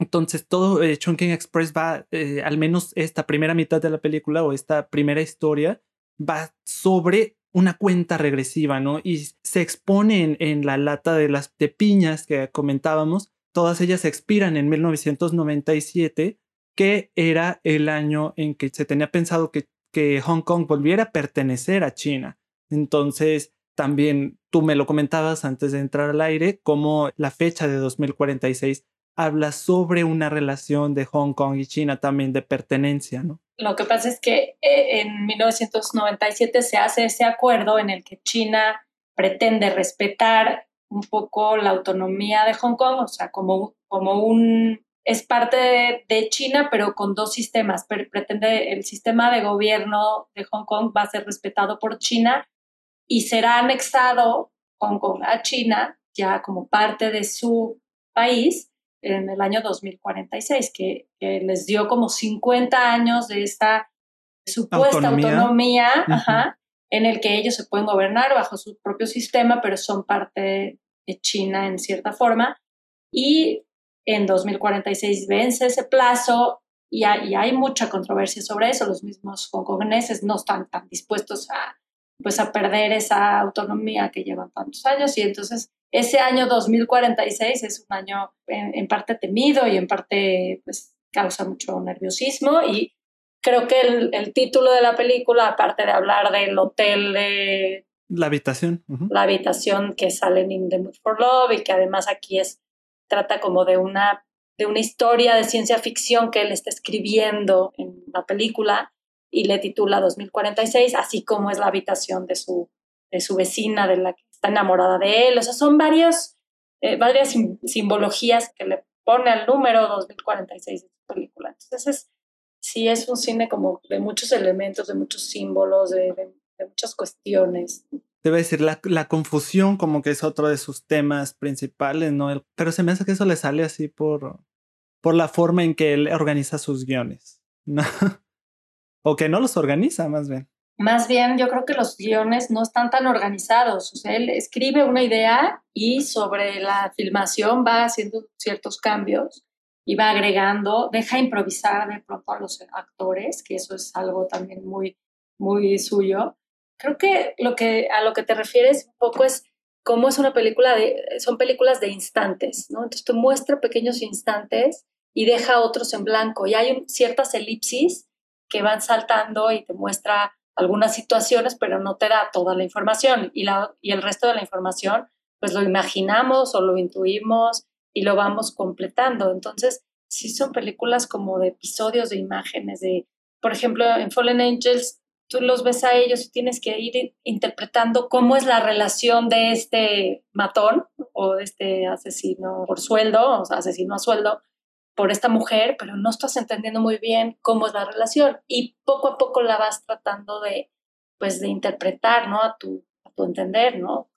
Entonces todo eh, Chunking Express va, eh, al menos esta primera mitad de la película o esta primera historia, va sobre una cuenta regresiva, ¿no? Y se expone en, en la lata de las de piñas que comentábamos, todas ellas expiran en 1997, que era el año en que se tenía pensado que, que Hong Kong volviera a pertenecer a China. Entonces, también tú me lo comentabas antes de entrar al aire, como la fecha de 2046 habla sobre una relación de Hong Kong y China también de pertenencia, ¿no? Lo que pasa es que eh, en 1997 se hace ese acuerdo en el que China pretende respetar un poco la autonomía de Hong Kong, o sea, como, como un, es parte de, China, pero con dos sistemas. pretende el sistema de gobierno de Hong Kong va a ser respetado por China y será anexado Hong Kong a China ya como parte de su país en el año 2046, que, que les dio como 50 años de esta supuesta autonomía, ajá, en el que ellos se pueden gobernar bajo su propio sistema, pero son parte de China en cierta forma. Y en 2046 vence ese plazo y hay, hay mucha controversia sobre eso. Los mismos hongkoneses no están tan dispuestos a, pues, a perder esa autonomía que llevan tantos años y entonces ese año 2046 es un año en, en parte temido y en parte pues, causa mucho nerviosismo y creo que el, el, título de la película, aparte de hablar del hotel de... La habitación. La habitación que sale en In the Mood for Love y que además aquí es, trata como de una, de una historia de ciencia ficción que él está escribiendo en la película. y le titula 2046, así como es la habitación de su, de su vecina, de la que está enamorada de él. O sea, son varios, eh, varias simbologías que le pone al número 2046 de su película. Entonces, es, sí es un cine como de muchos elementos, de muchos símbolos, de, de, muchas cuestiones. Debe decir, la, la, confusión como que es otro de sus temas principales, ¿no? Pero se me hace que eso le sale así por, por la forma en que él organiza sus guiones, ¿no? o que no los organiza, más bien. Más bien, yo creo que los guiones no están tan organizados. O sea, él escribe una idea y sobre la filmación va haciendo ciertos cambios y va agregando, deja improvisar de pronto a los actores, que eso es algo también muy, muy suyo. Creo que, lo que a lo que te refieres un poco es cómo es una película de, son películas de instantes, ¿no? Entonces te muestra pequeños instantes y deja otros en blanco. Y hay ciertas elipsis que van saltando y te muestra algunas situaciones, pero no te da toda la información. Y, la, y el resto de la información, pues lo imaginamos o lo intuimos y lo vamos completando. Entonces, sí son películas como de episodios de imágenes, de, por ejemplo, en Fallen Angels, tú los ves a ellos y tienes que ir interpretando cómo es la relación de este matón o de este asesino por sueldo, o sea, asesino a sueldo, por esta mujer, pero no estás entendiendo muy bien cómo es la relación y poco a poco la vas tratando de, pues, de interpretar, ¿no? A tu, a tu entender, ¿no?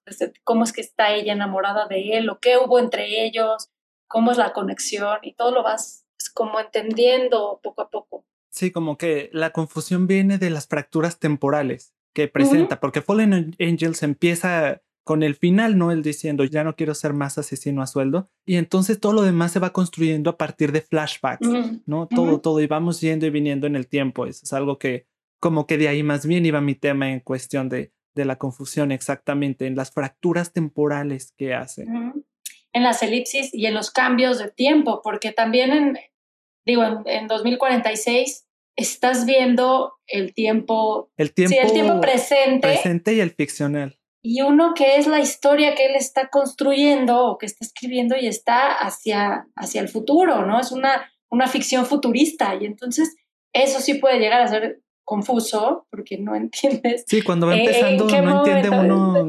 cómo es que está ella enamorada de él, o qué hubo entre ellos, cómo es la conexión y todo lo vas pues, como entendiendo poco a poco. Sí, como que la confusión viene de las fracturas temporales que presenta, porque Fallen Angels empieza con el final, ¿no? Él diciendo, ya no quiero ser más asesino a sueldo. Y entonces todo lo demás se va construyendo a partir de flashbacks, ¿no? Todo, todo, y vamos yendo y viniendo en el tiempo. Eso es algo que, como que de ahí más bien iba mi tema en cuestión de, de la confusión exactamente, en las fracturas temporales que hace. En las elipsis y en los cambios de tiempo, porque también en, digo, en, 2046 estás viendo el tiempo, el tiempo, el tiempo presente. Presente y el ficcional. Y uno que es la historia que él está construyendo o que está escribiendo y está hacia, hacia el futuro, ¿no? Es una, una ficción futurista y entonces eso sí puede llegar a ser confuso porque no entiendes. Sí, cuando va empezando no entiende uno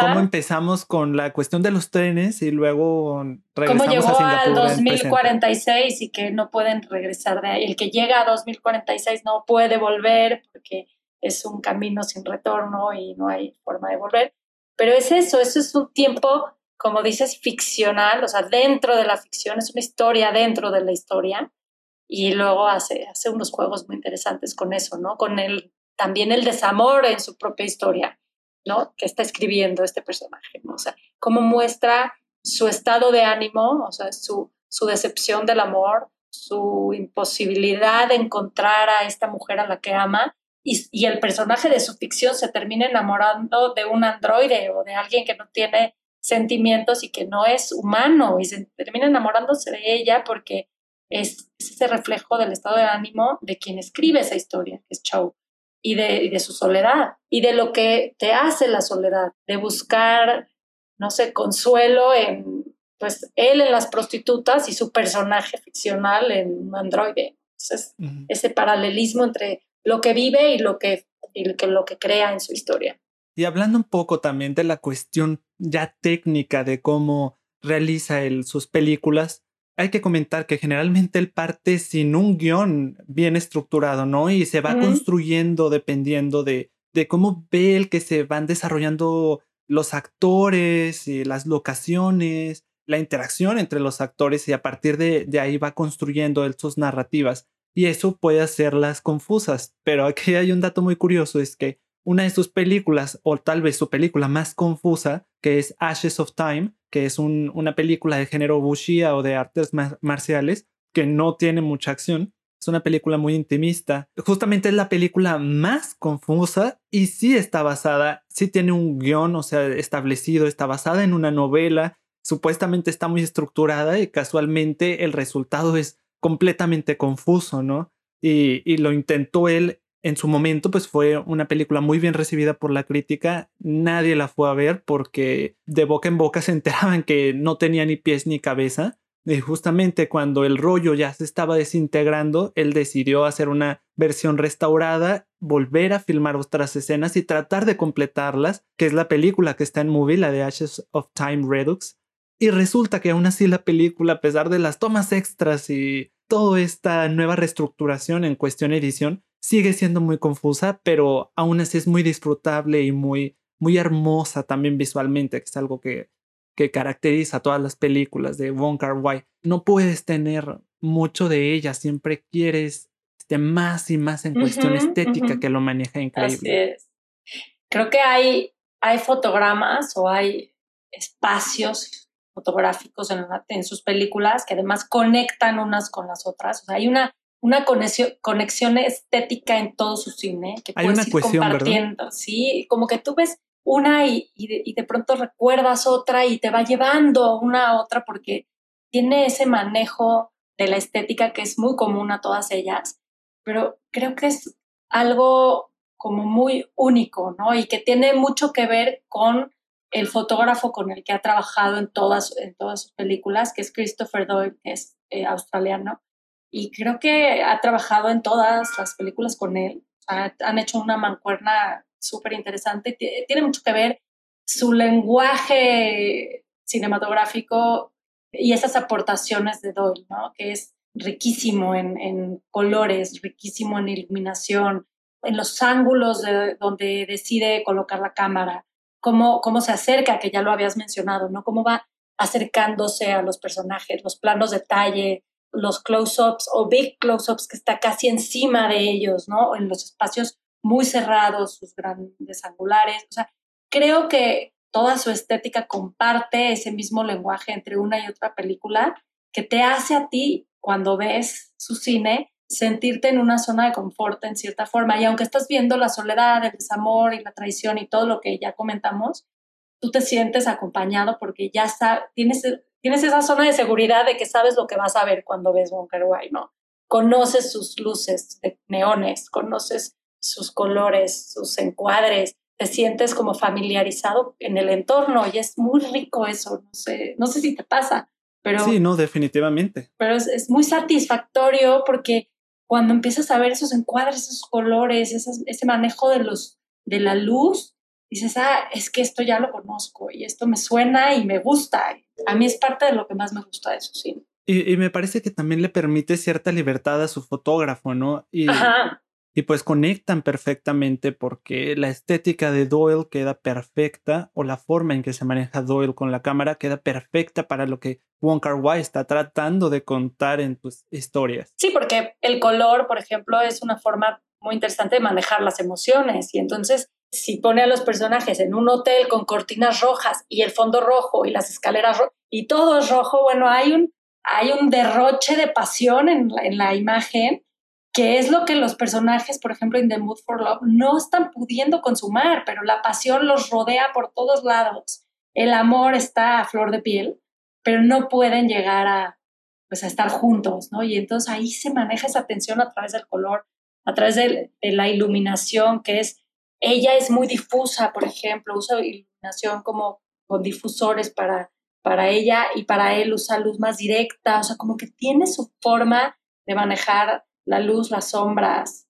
cómo empezamos con la cuestión de los trenes y luego regresamos ¿Cómo llegó a al 2046 y que no pueden regresar de ahí? El que llega a 2046 no puede volver porque es un camino sin retorno y no hay forma de volver. Pero es eso, eso es un tiempo, como dices, ficcional, o sea, dentro de la ficción, es una historia dentro de la historia y luego hace, hace unos juegos muy interesantes con eso, ¿no? Con el, también el desamor en su propia historia, ¿no? Que está escribiendo este personaje, ¿no? O sea, cómo muestra su estado de ánimo, o sea, su, decepción del amor, su imposibilidad de encontrar a esta mujer a la que ama y, el personaje de su ficción se termina enamorando de un androide o de alguien que no tiene sentimientos y que no es humano y se termina enamorándose de ella porque es, ese reflejo del estado de ánimo de quien escribe esa historia, que es Chow, y de, de su soledad, y de lo que te hace la soledad, de buscar, no sé, consuelo en, pues, él en las prostitutas y su personaje ficcional en un androide. Entonces, ese paralelismo entre lo que vive y lo que, y lo que crea en su historia. Y hablando un poco también de la cuestión ya técnica de cómo realiza él sus películas, hay que comentar que generalmente él parte sin un guion bien estructurado, ¿no? Y se va construyendo dependiendo de, de cómo ve el que se van desarrollando los actores y las locaciones, la interacción entre los actores y a partir de, de ahí va construyendo sus narrativas. Y eso puede hacerlas confusas. Pero aquí hay un dato muy curioso, es que una de sus películas, o tal vez su película más confusa, que es Ashes of Time, que es una película de género wuxia o de artes marciales, que no tiene mucha acción. Es una película muy intimista. Justamente es la película más confusa y sí está basada, sí tiene un guion, o sea, establecido, está basada en una novela, supuestamente está muy estructurada y casualmente el resultado es completamente confuso, ¿no? Y, y lo intentó él en su momento pues fue una película muy bien recibida por la crítica. Nadie la fue a ver porque de boca en boca se enteraban que no tenía ni pies ni cabeza. Y justamente cuando el rollo ya se estaba desintegrando, él decidió hacer una versión restaurada, volver a filmar otras escenas y tratar de completarlas, que es la película que está en movie, la de Ashes of Time Redux. Y resulta que aún así la película, a pesar de las tomas extras y toda esta nueva reestructuración en cuestión edición, sigue siendo muy confusa, pero aún así es muy disfrutable y muy, muy hermosa también visualmente, que es algo que que caracteriza a todas las películas de Wong Kar Wai. No puedes tener mucho de ella, siempre quieres este, más y más en cuestión estética que lo maneja increíble. Así es. Creo que hay, hay fotogramas o hay espacios fotográficos en, en, sus películas que además conectan unas con las otras. O sea, hay una, una conexión, conexión estética en todo su cine que hay puedes una ir compartiendo. Sí, como que tú ves una y, de, pronto recuerdas otra y te va llevando una a otra porque tiene ese manejo de la estética que es muy común a todas ellas, pero creo que es algo como muy único, ¿no? Y que tiene mucho que ver con el fotógrafo con el que ha trabajado en todas, en todas sus películas, que es Christopher Doyle, que es eh, australiano. Y creo que ha trabajado en todas las películas con él. han hecho una mancuerna súper interesante. Tiene mucho que ver su lenguaje cinematográfico y esas aportaciones de Doyle, ¿no? que es riquísimo en, colores, riquísimo en iluminación, en los ángulos de donde decide colocar la cámara, cómo, cómo se acerca, que ya lo habías mencionado, ¿no? cómo va acercándose a los personajes, los planos de detalle, los close-ups o big close-ups que está casi encima de ellos, ¿no? En los espacios muy cerrados, sus grandes angulares. O sea, creo que toda su estética comparte ese mismo lenguaje entre una y otra película que te hace a ti, cuando ves su cine, sentirte en una zona de confort en cierta forma. Y aunque estás viendo la soledad, el desamor y la traición y todo lo que ya comentamos, tú te sientes acompañado porque ya tienes, tienes esa zona de seguridad de que sabes lo que vas a ver cuando ves Wonka Wai, ¿no? Conoces sus luces de neones, conoces sus colores, sus encuadres, te sientes como familiarizado en el entorno y es muy rico eso, no sé, no sé si te pasa, pero... Sí, no, definitivamente. Pero es, muy satisfactorio porque cuando empiezas a ver esos encuadres, esos colores, ese manejo de, los, de la luz, dices, ah, es que esto ya lo conozco y esto me suena y me gusta. A mí es parte de lo que más me gusta de su cine. Y, y me parece que también le permite cierta libertad a su fotógrafo, ¿no? Y, Ajá y pues conectan perfectamente porque la estética de Doyle queda perfecta o la forma en que se maneja Doyle con la cámara queda perfecta para lo que Wong Kar Wai está tratando de contar en tus historias. Sí, porque el color, por ejemplo, es una forma muy interesante de manejar las emociones y entonces si pone a los personajes en un hotel con cortinas rojas y el fondo rojo y las escaleras rojas y todo es rojo, bueno, hay un, hay un derroche de pasión en en la imagen que es lo que los personajes, por ejemplo, en The Mood for Love, no están pudiendo consumar, pero la pasión los rodea por todos lados. El amor está a flor de piel, pero no pueden llegar a, pues, a estar juntos, ¿no? Y entonces ahí se maneja esa tensión a través del color, a través de la iluminación, que es, ella es muy difusa, por ejemplo, usa iluminación como con difusores para, para ella y para él usa luz más directa, o sea, como que tiene su forma de manejar la luz, las sombras.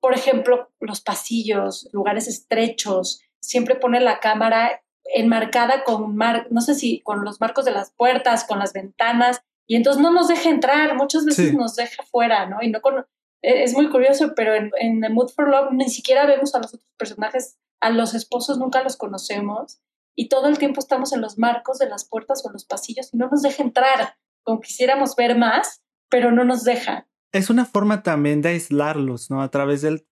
Por ejemplo, los pasillos, lugares estrechos, siempre pone la cámara enmarcada con, mar, no sé si con los marcos de las puertas, con las ventanas, y entonces no nos deja entrar, muchas veces nos deja fuera, ¿no? Y no con, es muy curioso, pero en, The Mood for Love ni siquiera vemos a los otros personajes, a los esposos nunca los conocemos, y todo el tiempo estamos en los marcos de las puertas o los pasillos y no nos deja entrar, como quisiéramos ver más, pero no nos deja es una forma también de aislarlos, ¿no? A través del,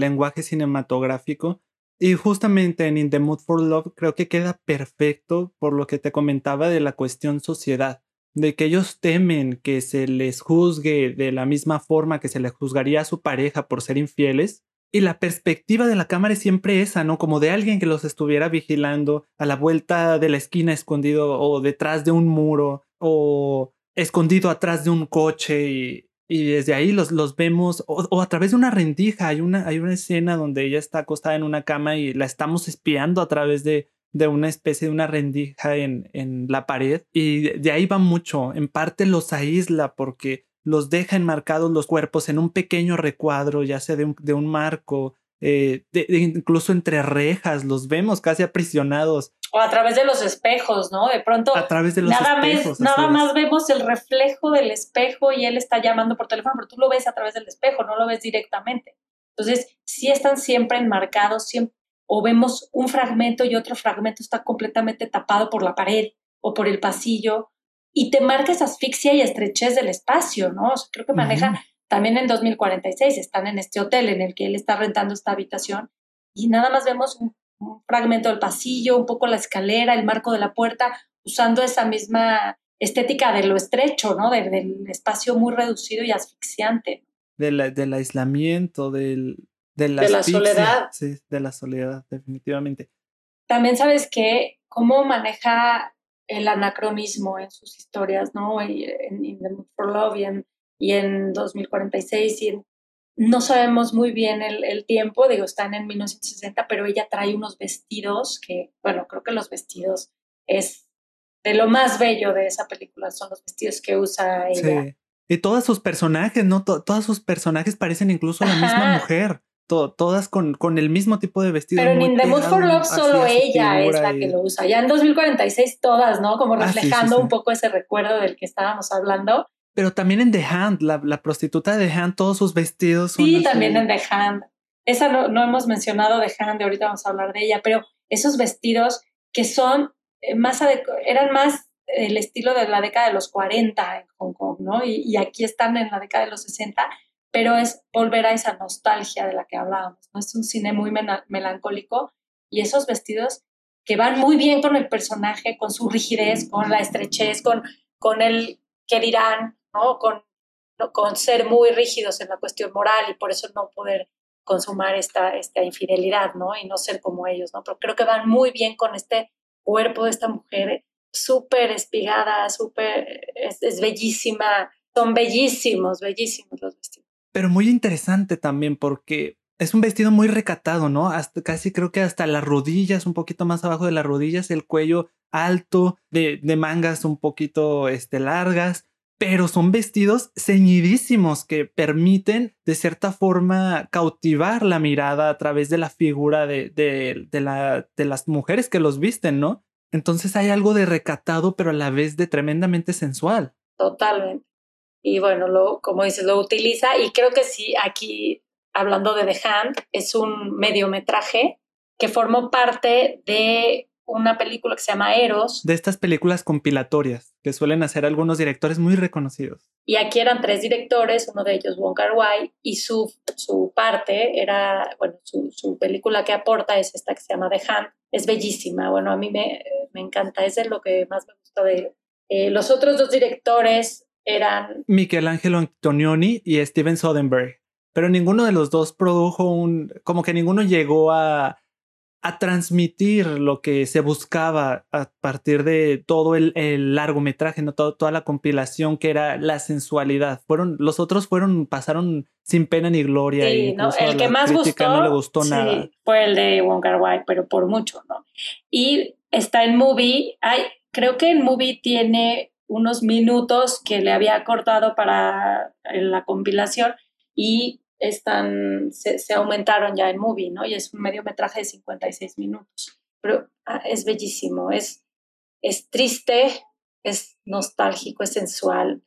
lenguaje cinematográfico. Y justamente en the Mood for Love creo que queda perfecto por lo que te comentaba de la cuestión sociedad, de que ellos temen que se les juzgue de la misma forma que se les juzgaría a su pareja por ser infieles. Y la perspectiva de la cámara es siempre esa, ¿no? Como de alguien que los estuviera vigilando a la vuelta de la esquina escondido o detrás de un muro o escondido atrás de un coche y, y desde ahí los, los vemos, o, a través de una rendija, hay una, hay una escena donde ella está acostada en una cama y la estamos espiando a través de, de una especie de una rendija en, en la pared y de ahí va mucho. En parte los aísla porque los deja enmarcados los cuerpos en un pequeño recuadro, ya sea de un, de un marco, eh, incluso entre rejas, los vemos casi aprisionados. O a través de los espejos, ¿no? De pronto. A través de los nada espejos. nada más vemos el reflejo del espejo y él está llamando por teléfono, pero tú lo ves a través del espejo, no lo ves directamente. Entonces, sí están siempre enmarcados, siempre, o vemos un fragmento y otro fragmento está completamente tapado por la pared o por el pasillo, y te marca esa asfixia y estrechez del espacio, ¿no? creo que maneja también en 2046, están en este hotel en el que él está rentando esta habitación y nada más vemos un, fragmento del pasillo, un poco la escalera, el marco de la puerta, usando esa misma estética de lo estrecho, ¿no? del espacio muy reducido y asfixiante. del aislamiento, del, de la, de la soledad. Sí, de la soledad, definitivamente. También sabes que cómo maneja el anacronismo en sus historias, ¿no? Y en, The Mood for Love y en, y en 2046 y no sabemos muy bien el, el, tiempo, digo, están en 1960, pero ella trae unos vestidos que, bueno, creo que los vestidos es de lo más bello de esa película, son los vestidos que usa ella. Sí. Y todos sus personajes, ¿no? todos sus personajes parecen incluso la misma mujer todas con, con, el mismo tipo de vestido. Pero en The Mood for Love solo ella es la que lo usa. Ya en 2046 todas, ¿no? Como ah, reflejando un poco ese recuerdo del que estábamos hablando. Pero también en The Hand, la, la prostituta de The Hand, todos sus vestidos son Sí, también en The Hand. Esa no, no hemos mencionado The Hand, de ahorita vamos a hablar de ella, pero esos vestidos que son eh, más eran más el estilo de la década de los 40 en Hong Kong, ¿no? Y, y aquí están en la década de los 60 pero es volver a esa nostalgia de la que hablábamos, ¿no? Es un cine muy melancólico y esos vestidos que van muy bien con el personaje, con su rigidez, con la estrechez, con, con el que dirán, ¿no? Con, con ser muy rígidos en la cuestión moral y por eso no poder consumar esta, esta infidelidad, ¿no? Y no ser como ellos, ¿no? Pero creo que van muy bien con este cuerpo de esta mujer súper espigada, súper, es, es bellísima, son bellísimos, bellísimos los vestidos pero muy interesante también porque es un vestido muy recatado, ¿no? Hasta casi creo que hasta las rodillas, un poquito más abajo de las rodillas, el cuello alto, de, mangas un poquito este, largas, pero son vestidos ceñidísimos que permiten de cierta forma cautivar la mirada a través de la figura de, de las mujeres que los visten, ¿no? Entonces hay algo de recatado, pero a la vez de tremendamente sensual. Totalmente y bueno, lo, como dices, lo utiliza y creo que sí, aquí hablando de The Hand, es un mediometraje que formó parte de una película que se llama Eros. De estas películas compilatorias que suelen hacer algunos directores muy reconocidos. Y aquí eran tres directores, uno de ellos Wong Kar Wai, y su, su parte era, bueno, su, su, película que aporta es esta que se llama The Hand. Es bellísima, bueno, a mí me, me encanta, es lo que más me gustó de él. Eh, los otros dos directores eran Michelangelo Antonioni y Steven Soderbergh. Pero ninguno de los dos produjo un, como que ninguno llegó a, a transmitir lo que se buscaba a partir de todo el, el largometraje, ¿no? toda la compilación que era la sensualidad. Fueron, los otros fueron, pasaron sin pena ni gloria. Sí, ¿no? El que más gustó, no le gustó nada. Fue el de Wong Kar Wai, pero por mucho, ¿no? Y está en Movie, hay, creo que en Movie tiene unos minutos que le había cortado para la compilación y están, se, aumentaron ya en movie, ¿no? Y es un mediometraje de 56 minutos. Pero ah, es bellísimo, es, es triste, es nostálgico, es sensual,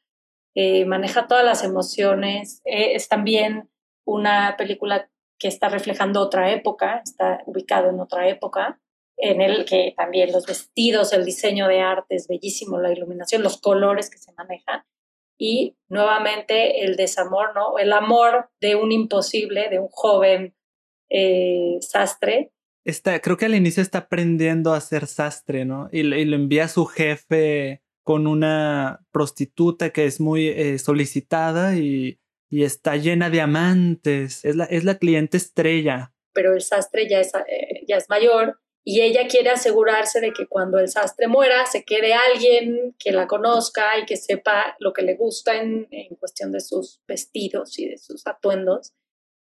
eh, maneja todas las emociones, eh, es también una película que está reflejando otra época, está ubicado en otra época, en el que también los vestidos, el diseño de arte es bellísimo, la iluminación, los colores que se manejan y nuevamente el desamor, ¿no? El amor de un imposible, de un joven eh, sastre. Está, creo que al inicio está aprendiendo a ser sastre, ¿no? Y, lo envía a su jefe con una prostituta que es muy eh, solicitada y, y, está llena de amantes. Es la, es la cliente estrella. Pero el sastre ya es, eh, ya es mayor y ella quiere asegurarse de que cuando el sastre muera se quede alguien que la conozca y que sepa lo que le gusta en, cuestión de sus vestidos y de sus atuendos,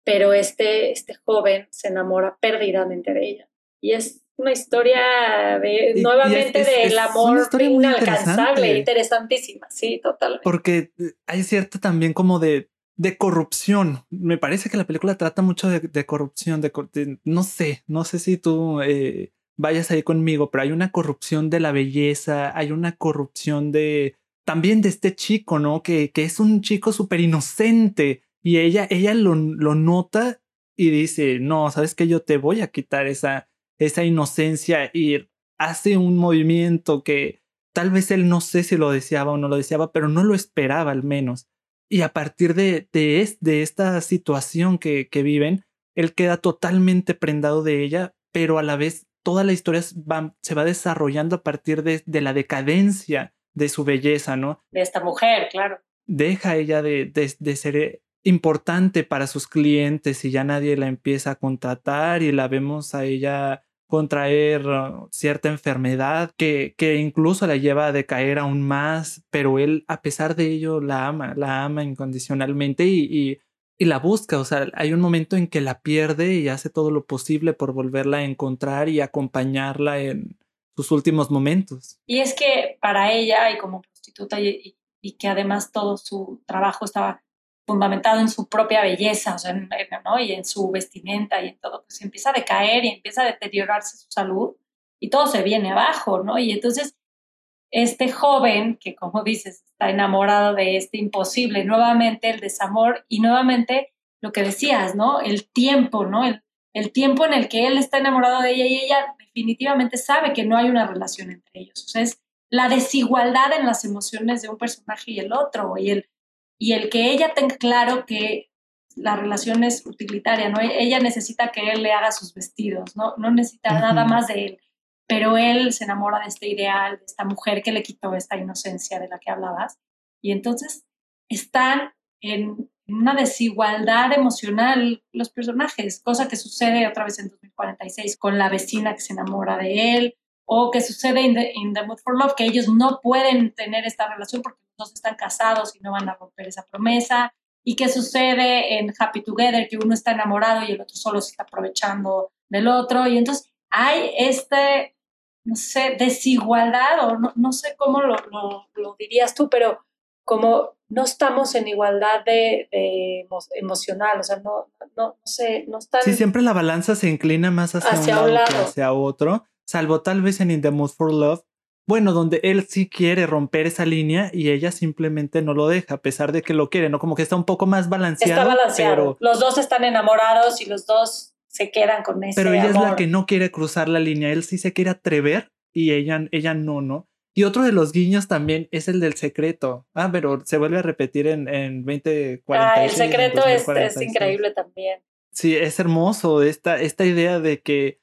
pero este, este joven se enamora perdidamente de ella. Y es, una historia de nuevamente del amor inalcanzable, interesantísima, sí, totalmente. Porque hay cierta también como de, de corrupción. Me parece que la película trata mucho de, corrupción, de, no sé, no sé si tú eh, vayas ahí conmigo, pero hay una corrupción de la belleza, hay una corrupción de también de este chico, ¿no? Que, que es un chico súper inocente y ella, ella lo, lo nota y dice, no, sabes que yo te voy a quitar esa, esa inocencia y hace un movimiento que tal vez él no sé si lo deseaba o no lo deseaba, pero no lo esperaba al menos. Y a partir de, de, de esta situación que, que viven, él queda totalmente prendado de ella, pero a la vez toda la historia va, se va desarrollando a partir de, de, la decadencia de su belleza, ¿no? De esta mujer, claro. Deja ella de, de, de ser importante para sus clientes y ya nadie la empieza a contratar y la vemos a ella contraer uh, cierta enfermedad que, que incluso la lleva a decaer aún más, pero él a pesar de ello la ama, la ama incondicionalmente y, y, la busca, o sea, hay un momento en que la pierde y hace todo lo posible por volverla a encontrar y acompañarla en sus últimos momentos. Y es que para ella y como prostituta y, y que además todo su trabajo estaba fundamentado en su propia belleza, o sea, ¿no? y en su vestimenta y en todo, pues empieza a decaer y empieza a deteriorarse su salud y todo se viene abajo, ¿no? Y entonces este joven que, como dices, está enamorado de este imposible, nuevamente el desamor y nuevamente lo que decías, ¿no? El tiempo, ¿no? El, el tiempo en el que él está enamorado de ella y ella definitivamente sabe que no hay una relación entre ellos. O sea, es la desigualdad en las emociones de un personaje y el otro, y el y el que ella tenga claro que la relación es utilitaria, ¿no? Ella necesita que él le haga sus vestidos, ¿no? No necesita nada más de él, pero él se enamora de este ideal, de esta mujer que le quitó esta inocencia de la que hablabas, y entonces están en una desigualdad emocional los personajes, cosa que sucede otra vez en 2046 con la vecina que se enamora de él, o que sucede en the, Mood for Love, que ellos no pueden tener esta relación porque dos están casados y no van a romper esa promesa. ¿Y qué sucede en Happy Together? Que uno está enamorado y el otro solo se está aprovechando del otro. Y entonces hay este, no sé, desigualdad, o no, no sé cómo lo, lo, dirías tú, pero como no estamos en igualdad de, emocional, o sea, no, no, no sé, no están... Sí, siempre la balanza se inclina más hacia, un lado, que hacia otro salvo tal vez en In the Mood for Love, bueno, donde él sí quiere romper esa línea y ella simplemente no lo deja, a pesar de que lo quiere, ¿no? Como que está un poco más balanceado. Está balanceado. los dos están enamorados y los dos se quedan con ese Pero ella es la que no quiere cruzar la línea, él sí se quiere atrever y ella, ella no, ¿no? Y otro de los guiños también es el del secreto. Ah, pero se vuelve a repetir en, en 2046. Ah, el secreto es, es, increíble también. Sí, es hermoso esta, esta idea de que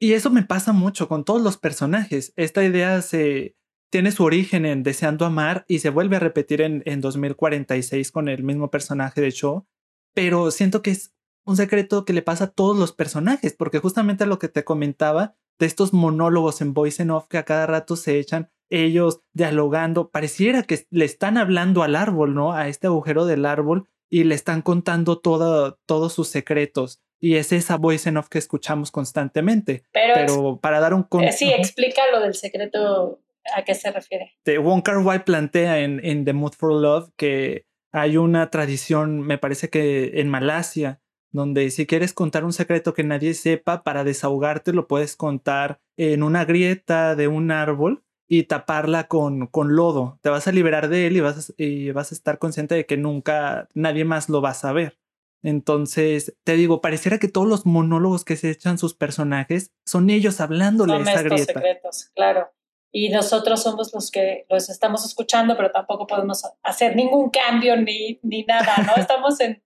y eso me pasa mucho con todos los personajes. Esta idea se tiene su origen en Deseando Amar y se vuelve a repetir en, en 2046 con el mismo personaje de show. Pero siento que es un secreto que le pasa a todos los personajes, porque justamente lo que te comentaba de estos monólogos en voice and off que a cada rato se echan ellos dialogando, pareciera que le están hablando al árbol, ¿no? A este agujero del árbol y le están contando todo, todos sus secretos y es esa voice en off que escuchamos constantemente. Pero, para dar un... Eh, sí, explica lo del secreto, ¿a qué se refiere? De Wong Kar Wai plantea en, en The Mood for Love que hay una tradición, me parece que en Malasia, donde si quieres contar un secreto que nadie sepa, para desahogarte lo puedes contar en una grieta de un árbol y taparla con, con lodo. Te vas a liberar de él y vas, y vas a estar consciente de que nunca nadie más lo va a saber. Entonces, te digo, pareciera que todos los monólogos que se echan sus personajes son ellos hablándole a esa grieta. secretos, claro. Y nosotros somos los que los estamos escuchando, pero tampoco podemos hacer ningún cambio ni, ni nada, ¿no? Estamos en,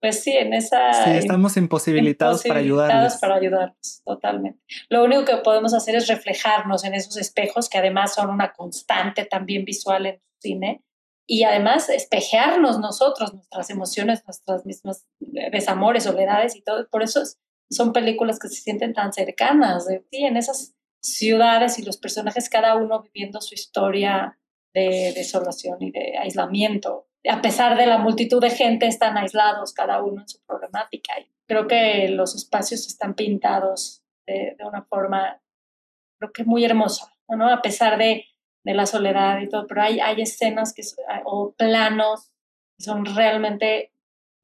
pues sí, en esa... Sí, estamos imposibilitados, para ayudarlos. para ayudarnos, totalmente. Lo único que podemos hacer es reflejarnos en esos espejos que además son una constante también visual en el cine y además espejearnos nosotros, nuestras emociones, nuestras mismas desamores, soledades y todo. Por eso son películas que se sienten tan cercanas, sí, en esas ciudades y los personajes, cada uno viviendo su historia de desolación y de aislamiento. A pesar de la multitud de gente, están aislados cada uno en su problemática. Creo que los espacios están pintados de, de una forma creo que muy hermosa, ¿no? A pesar de, de la soledad y todo, pero hay, hay escenas que, o planos que son realmente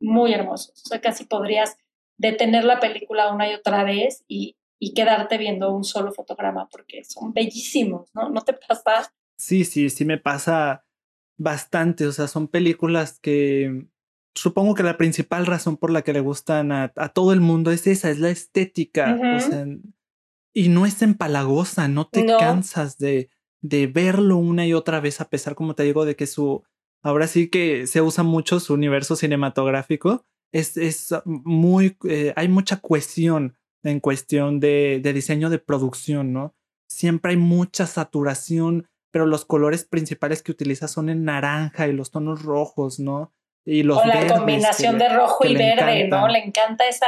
muy hermosos. O sea, casi podrías detener la película una y otra vez y, y quedarte viendo un solo fotograma porque son bellísimos, ¿no? ¿No te pasa? Sí, sí, sí me pasa bastante. O sea, son películas que supongo que la principal razón por la que le gustan a, todo el mundo es esa, es la estética. O sea, y no es empalagosa, no te cansas de, de verlo una y otra vez, a pesar, como te digo, de que su. Ahora sí que se usa mucho su universo cinematográfico. Es, es muy. Eh, hay mucha cohesión en cuestión de, de diseño de producción, ¿no? Siempre hay mucha saturación, pero los colores principales que utiliza son en naranja y los tonos rojos, ¿no? Y los o la combinación de rojo y verde, ¿no? Le encanta esa,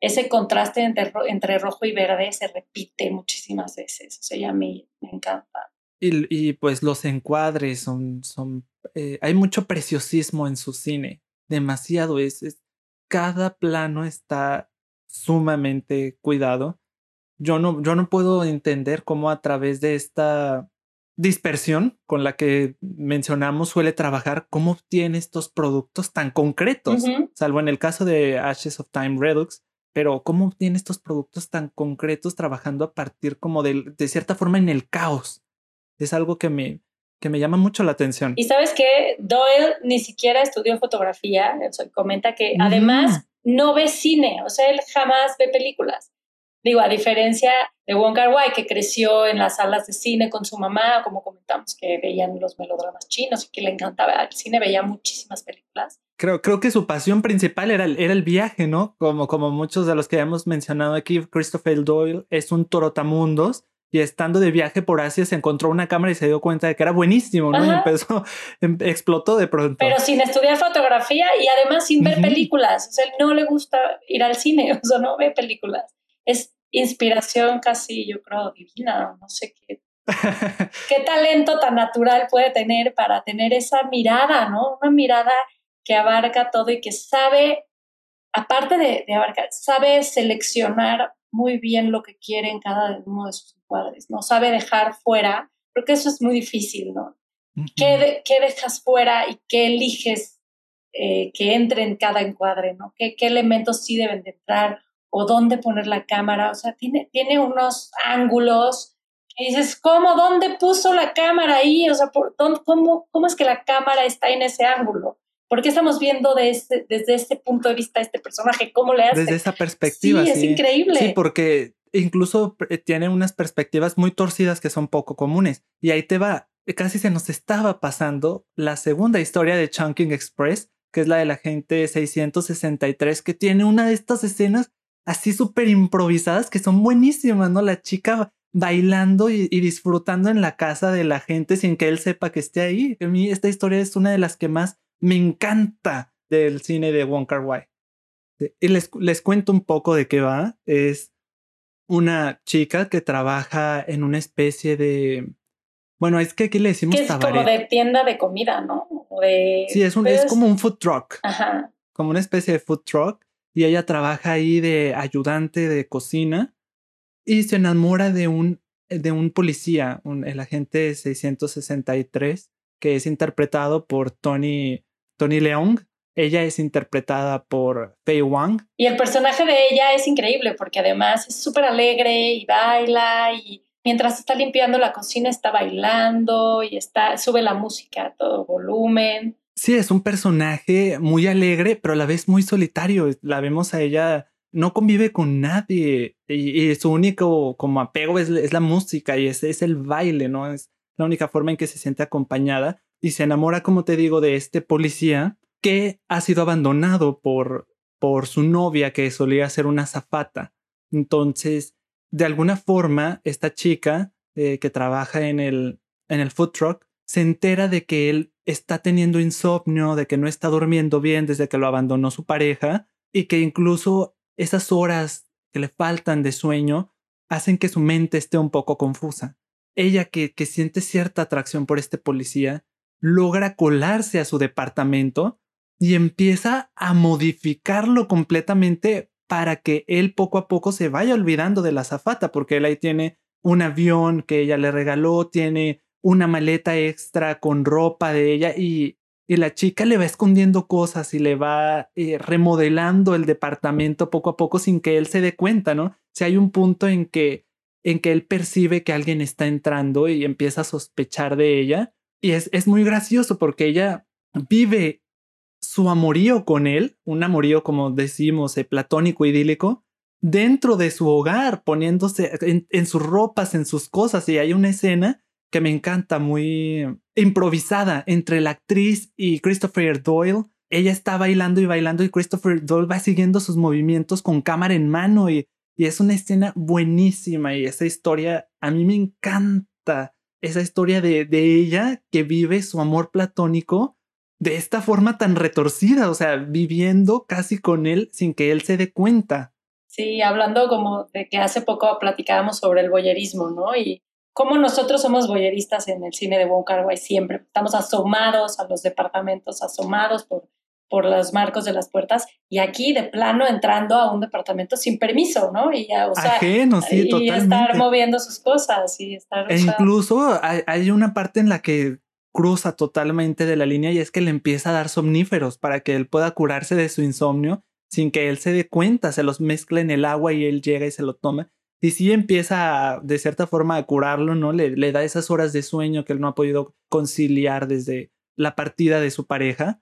ese contraste entre, entre, rojo y verde, se repite muchísimas veces. O sea, a mí me encanta. Y, y pues los encuadres son, son eh, hay mucho preciosismo en su cine, demasiado, es, es, cada plano está sumamente cuidado. Yo no, yo no puedo entender cómo a través de esta dispersión con la que mencionamos suele trabajar, cómo obtiene estos productos tan concretos, salvo en el caso de Ashes of Time Redux, pero cómo obtiene estos productos tan concretos trabajando a partir como de, de cierta forma en el caos. Es algo que me, que me llama mucho la atención. Y sabes que Doyle ni siquiera estudió fotografía, comenta que además no ve cine, o sea, él jamás ve películas. Digo, a diferencia de Wong Kar Wai, que creció en las salas de cine con su mamá, como comentamos, que veían los melodramas chinos y que le encantaba el cine, veía muchísimas películas. Creo, creo que su pasión principal era, era el viaje, ¿no? Como, como muchos de los que hemos mencionado aquí, Christopher Doyle es un torotamundos y estando de viaje por Asia se encontró una cámara y se dio cuenta de que era buenísimo, ¿no? Y empezó, em, explotó de pronto. Pero sin estudiar fotografía y además sin ver películas. O sea, no le gusta ir al cine, o sea, no ve películas. Es inspiración casi, yo creo, divina, no sé qué. qué talento tan natural puede tener para tener esa mirada, ¿no? Una mirada que abarca todo y que sabe, aparte de, de abarcar, sabe seleccionar muy bien lo que quiere en cada uno de sus encuadres, ¿no? Sabe dejar fuera, creo que eso es muy difícil, ¿no? ¿Qué, ¿Qué, dejas fuera y qué eliges eh, que entre en cada encuadre, ¿no? ¿Qué, ¿Qué elementos sí deben de entrar o dónde poner la cámara, o sea, tiene, tiene unos ángulos y dices, ¿cómo? ¿Dónde puso la cámara ahí? O sea, ¿por, cómo, ¿cómo es que la cámara está en ese ángulo? ¿Por qué estamos viendo este, desde este punto de vista a este personaje? ¿Cómo le hace? Desde esa perspectiva. Sí, es increíble. Sí, porque incluso eh, tiene unas perspectivas muy torcidas que son poco comunes. Y ahí te va, casi se nos estaba pasando la segunda historia de Chunking Express, que es la de la gente 663, que tiene una de estas escenas así súper improvisadas que son buenísimas, ¿no? La chica bailando y, disfrutando en la casa de la gente sin que él sepa que esté ahí. A mí esta historia es una de las que más me encanta del cine de Wong Kar Wai. Y les, les cuento un poco de qué va. Es una chica que trabaja en una especie de... Bueno, es que aquí le decimos que es como de tienda de comida, ¿no? Sí, es, un, es como un food truck. Ajá. Como una especie de food truck y ella trabaja ahí de ayudante de cocina y se enamora de un, de un policía, el agente 663, que es interpretado por Tony, Tony Leong. Ella es interpretada por Fei Wang. Y el personaje de ella es increíble porque además es súper alegre y baila y mientras está limpiando la cocina está bailando y está, sube la música a todo volumen. Sí, es un personaje muy alegre, pero a la vez muy solitario. La vemos a ella, no convive con nadie y, su único como apego es, la música y es, es el baile, ¿no? Es la única forma en que se siente acompañada y se enamora, como te digo, de este policía que ha sido abandonado por, por su novia que solía ser una zafata. Entonces, de alguna forma, esta chica eh, que trabaja en el, en el food truck se entera de que él está teniendo insomnio, de que no está durmiendo bien desde que lo abandonó su pareja y que incluso esas horas que le faltan de sueño hacen que su mente esté un poco confusa. Ella que, que siente cierta atracción por este policía, logra colarse a su departamento y empieza a modificarlo completamente para que él poco a poco se vaya olvidando de la zafata, porque él ahí tiene un avión que ella le regaló, tiene una maleta extra con ropa de ella y, y la chica le va escondiendo cosas y le va eh, remodelando el departamento poco a poco sin que él se dé cuenta, ¿no? Si hay un punto en que en que él percibe que alguien está entrando y empieza a sospechar de ella. Y es, es muy gracioso porque ella vive su amorío con él, un amorío como decimos, eh, platónico, idílico, dentro de su hogar, poniéndose en, en, sus ropas, en sus cosas. Y hay una escena que me encanta, muy improvisada entre la actriz y Christopher Doyle. Ella está bailando y bailando y Christopher Doyle va siguiendo sus movimientos con cámara en mano y y es una escena buenísima y esa historia a mí me encanta. Esa historia de, de ella que vive su amor platónico de esta forma tan retorcida, o sea, viviendo casi con él sin que él se dé cuenta. Sí, hablando como de que hace poco platicábamos sobre el boyerismo, ¿no? Y cómo nosotros somos boyeristas en el cine de Wong Kar Wai siempre. Estamos asomados a los departamentos, asomados por por los marcos de las puertas y aquí de plano entrando a un departamento sin permiso, ¿no? Y ya, o sea, Ajeno, sí, y estar moviendo sus cosas y estar... E incluso hay, hay, una parte en la que cruza totalmente de la línea y es que le empieza a dar somníferos para que él pueda curarse de su insomnio sin que él se dé cuenta, se los mezcla en el agua y él llega y se lo toma. Y sí empieza de cierta forma a curarlo, ¿no? Le, le da esas horas de sueño que él no ha podido conciliar desde la partida de su pareja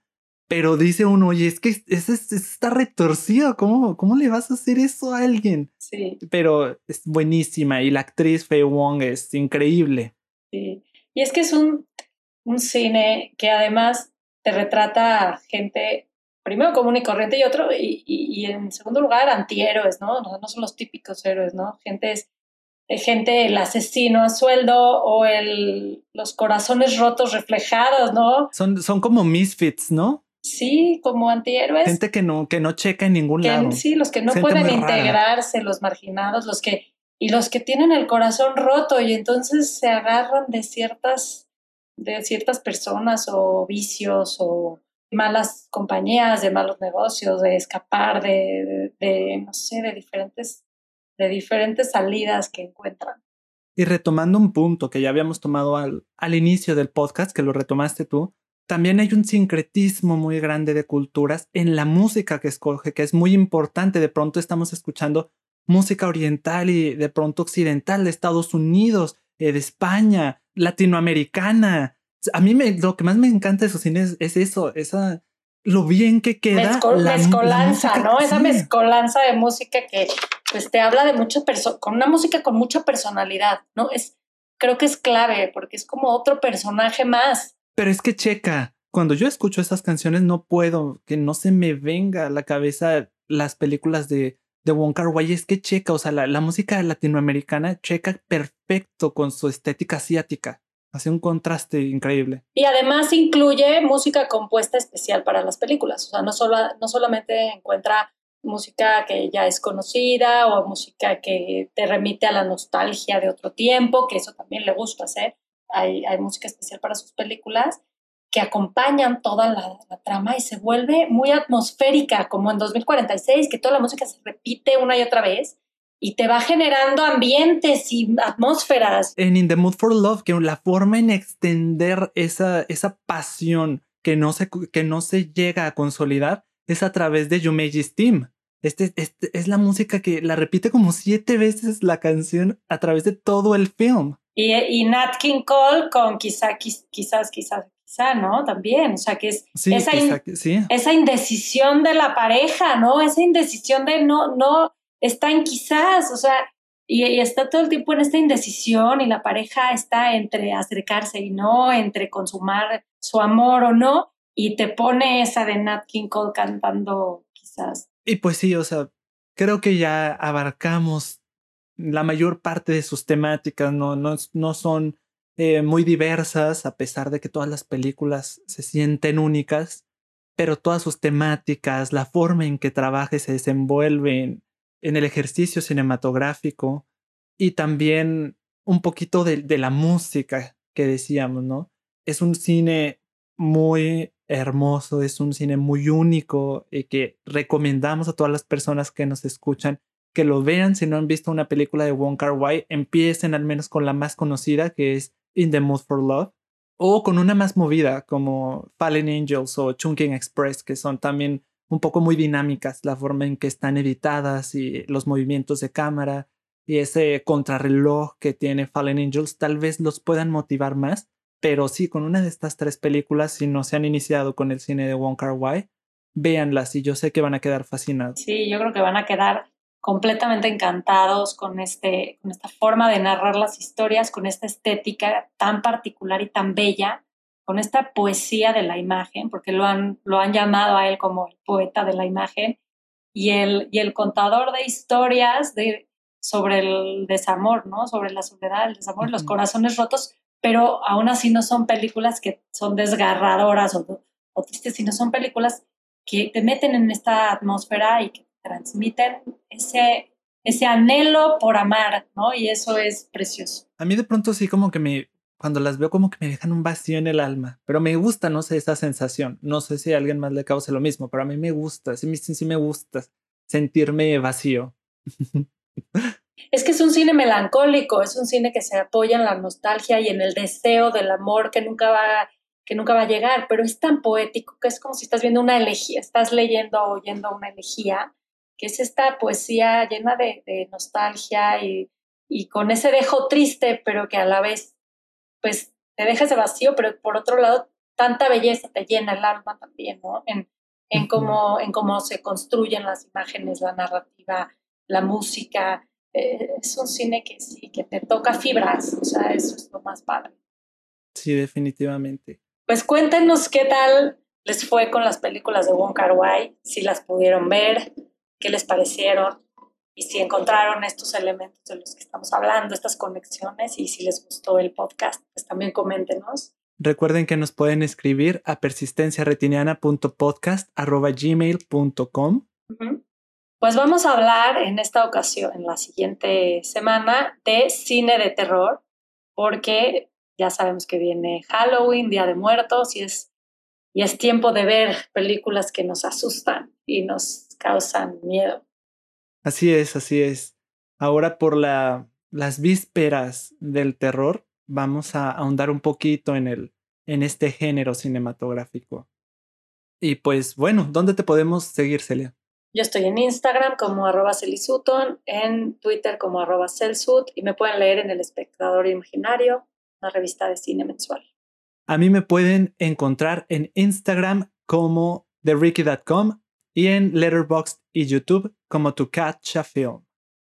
pero dice uno, oye, es que eso, está retorcido, ¿Cómo, ¿cómo le vas a hacer eso a alguien? Sí. Pero es buenísima y la actriz Faye Wong es increíble. Sí, y es que es un, un cine que además te retrata a gente, primero común y corriente y otro, y, y, en segundo lugar, antihéroes, ¿no? ¿no? No son los típicos héroes, ¿no? Gente es gente, el asesino a sueldo o el, los corazones rotos reflejados, ¿no? Son, son como misfits, ¿no? Sí, como antihéroes. Gente que no, que no checa en ningún lado. Sí, los que no pueden integrarse, los marginados, los que, y los que tienen el corazón roto y entonces se agarran de ciertas, de ciertas personas o vicios o malas compañías, de malos negocios, de escapar de, de, no sé, de diferentes, de diferentes salidas que encuentran. Y retomando un punto que ya habíamos tomado al, al inicio del podcast, que lo retomaste tú, también hay un sincretismo muy grande de culturas en la música que escoge, que es muy importante. De pronto estamos escuchando música oriental y de pronto occidental de Estados Unidos, eh, de España, latinoamericana. A mí me, lo que más me encanta de esos cines es eso, esa lo bien que queda. la, mezcolanza, ¿no? Esa mezcolanza de música que pues te habla de muchas personas, con una música con mucha personalidad, ¿no? Es, creo que es clave porque es como otro personaje más. Pero es que checa, cuando yo escucho esas canciones no puedo que no se me venga a la cabeza las películas de, de Wong Wai. Es que checa, o sea, la, la música latinoamericana checa perfecto con su estética asiática. Hace un contraste increíble. Y además incluye música compuesta especial para las películas. O sea, no, solo, no solamente encuentra música que ya es conocida o música que te remite a la nostalgia de otro tiempo, que eso también le gusta hacer, hay, hay música especial para sus películas que acompañan toda la, trama y se vuelve muy atmosférica, como en 2046, que toda la música se repite una y otra vez y te va generando ambientes y atmósferas. En In the Mood for Love, que la forma en extender esa, esa pasión que no, se, que no se llega a consolidar es a través de Yumeji's Team. Este, este, es la música que la repite como siete veces la canción a través de todo el film. Y, y Nat King Cole con quizá, quizás, quizás, quizá, ¿no? También, o sea, que es esa, esa indecisión de la pareja, ¿no? Esa indecisión de no, no, está en quizás, o sea, y, y, está todo el tiempo en esta indecisión y la pareja está entre acercarse y no, entre consumar su amor o no, y te pone esa de Nat King Cole cantando quizás. Y pues sí, o sea, creo que ya abarcamos la mayor parte de sus temáticas no, no, no son eh, muy diversas, a pesar de que todas las películas se sienten únicas, pero todas sus temáticas, la forma en que trabaja y se desenvuelve en, el ejercicio cinematográfico y también un poquito de, de la música que decíamos, ¿no? Es un cine muy hermoso, es un cine muy único y que recomendamos a todas las personas que nos escuchan que lo vean si no han visto una película de Wong Kar Wai, empiecen al menos con la más conocida que es In the Mood for Love o con una más movida como Fallen Angels o Chungking Express que son también un poco muy dinámicas la forma en que están editadas y los movimientos de cámara y ese contrarreloj que tiene Fallen Angels tal vez los puedan motivar más, pero sí, con una de estas tres películas, si no se han iniciado con el cine de Wong Kar Wai, véanlas y yo sé que van a quedar fascinados. Sí, yo creo que van a quedar completamente encantados con, este, con esta forma de narrar las historias, con esta estética tan particular y tan bella, con esta poesía de la imagen, porque lo han, lo han llamado a él como el poeta de la imagen, y el, y el contador de historias de, sobre el desamor, ¿no? Sobre la soledad, el desamor, los corazones rotos, pero aún así no son películas que son desgarradoras o, o tristes, sino son películas que te meten en esta atmósfera y que transmiten ese, ese anhelo por amar, ¿no? Y eso es precioso. A mí de pronto sí como que me, cuando las veo como que me dejan un vacío en el alma, pero me gusta, no sé, esa sensación. No sé si a alguien más le cause lo mismo, pero a mí me gusta, sí, sí, sí me gusta sentirme vacío. Es que es un cine melancólico, es un cine que se apoya en la nostalgia y en el deseo del amor que nunca va que nunca va a llegar, pero es tan poético que es como si estás viendo una elegía, estás leyendo o oyendo una elegía, que es esta poesía llena de, nostalgia y, y, con ese dejo triste, pero que a la vez, pues, te deja ese vacío, pero por otro lado, tanta belleza te llena el alma también, ¿no? En, en, cómo, en cómo se construyen las imágenes, la narrativa, la música. Eh, es un cine que sí, que te toca fibras, o sea, eso es lo más padre. Sí, definitivamente. Pues cuéntenos qué tal les fue con las películas de Wong Kar Wai, si las pudieron ver, qué les parecieron y si encontraron estos elementos de los que estamos hablando, estas conexiones y si les gustó el podcast, pues también coméntenos. Recuerden que nos pueden escribir a persistenciaretiniana.podcast.gmail.com. Pues vamos a hablar en esta ocasión, en la siguiente semana, de cine de terror, porque ya sabemos que viene Halloween, Día de Muertos, y es, y es tiempo de ver películas que nos asustan y nos causan miedo. Así es, así es. Ahora por la, las vísperas del terror, vamos a ahondar un poquito en, el, en este género cinematográfico. Y pues bueno, ¿dónde te podemos seguir, Celia? Yo estoy en Instagram como arroba celisuton, en Twitter como arroba celsut y me pueden leer en El Espectador Imaginario revista de cine mensual. A mí me pueden encontrar en Instagram como TheRicky.com y en Letterboxd y YouTube como To Catch a Film.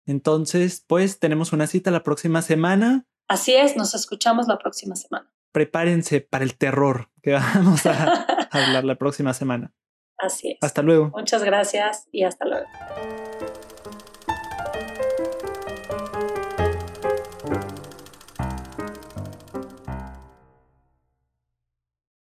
Entonces, pues tenemos una cita la próxima semana. Así es, nos escuchamos la próxima semana. Prepárense para el terror que vamos a hablar la próxima semana. Así es. Hasta luego. Muchas gracias y hasta luego.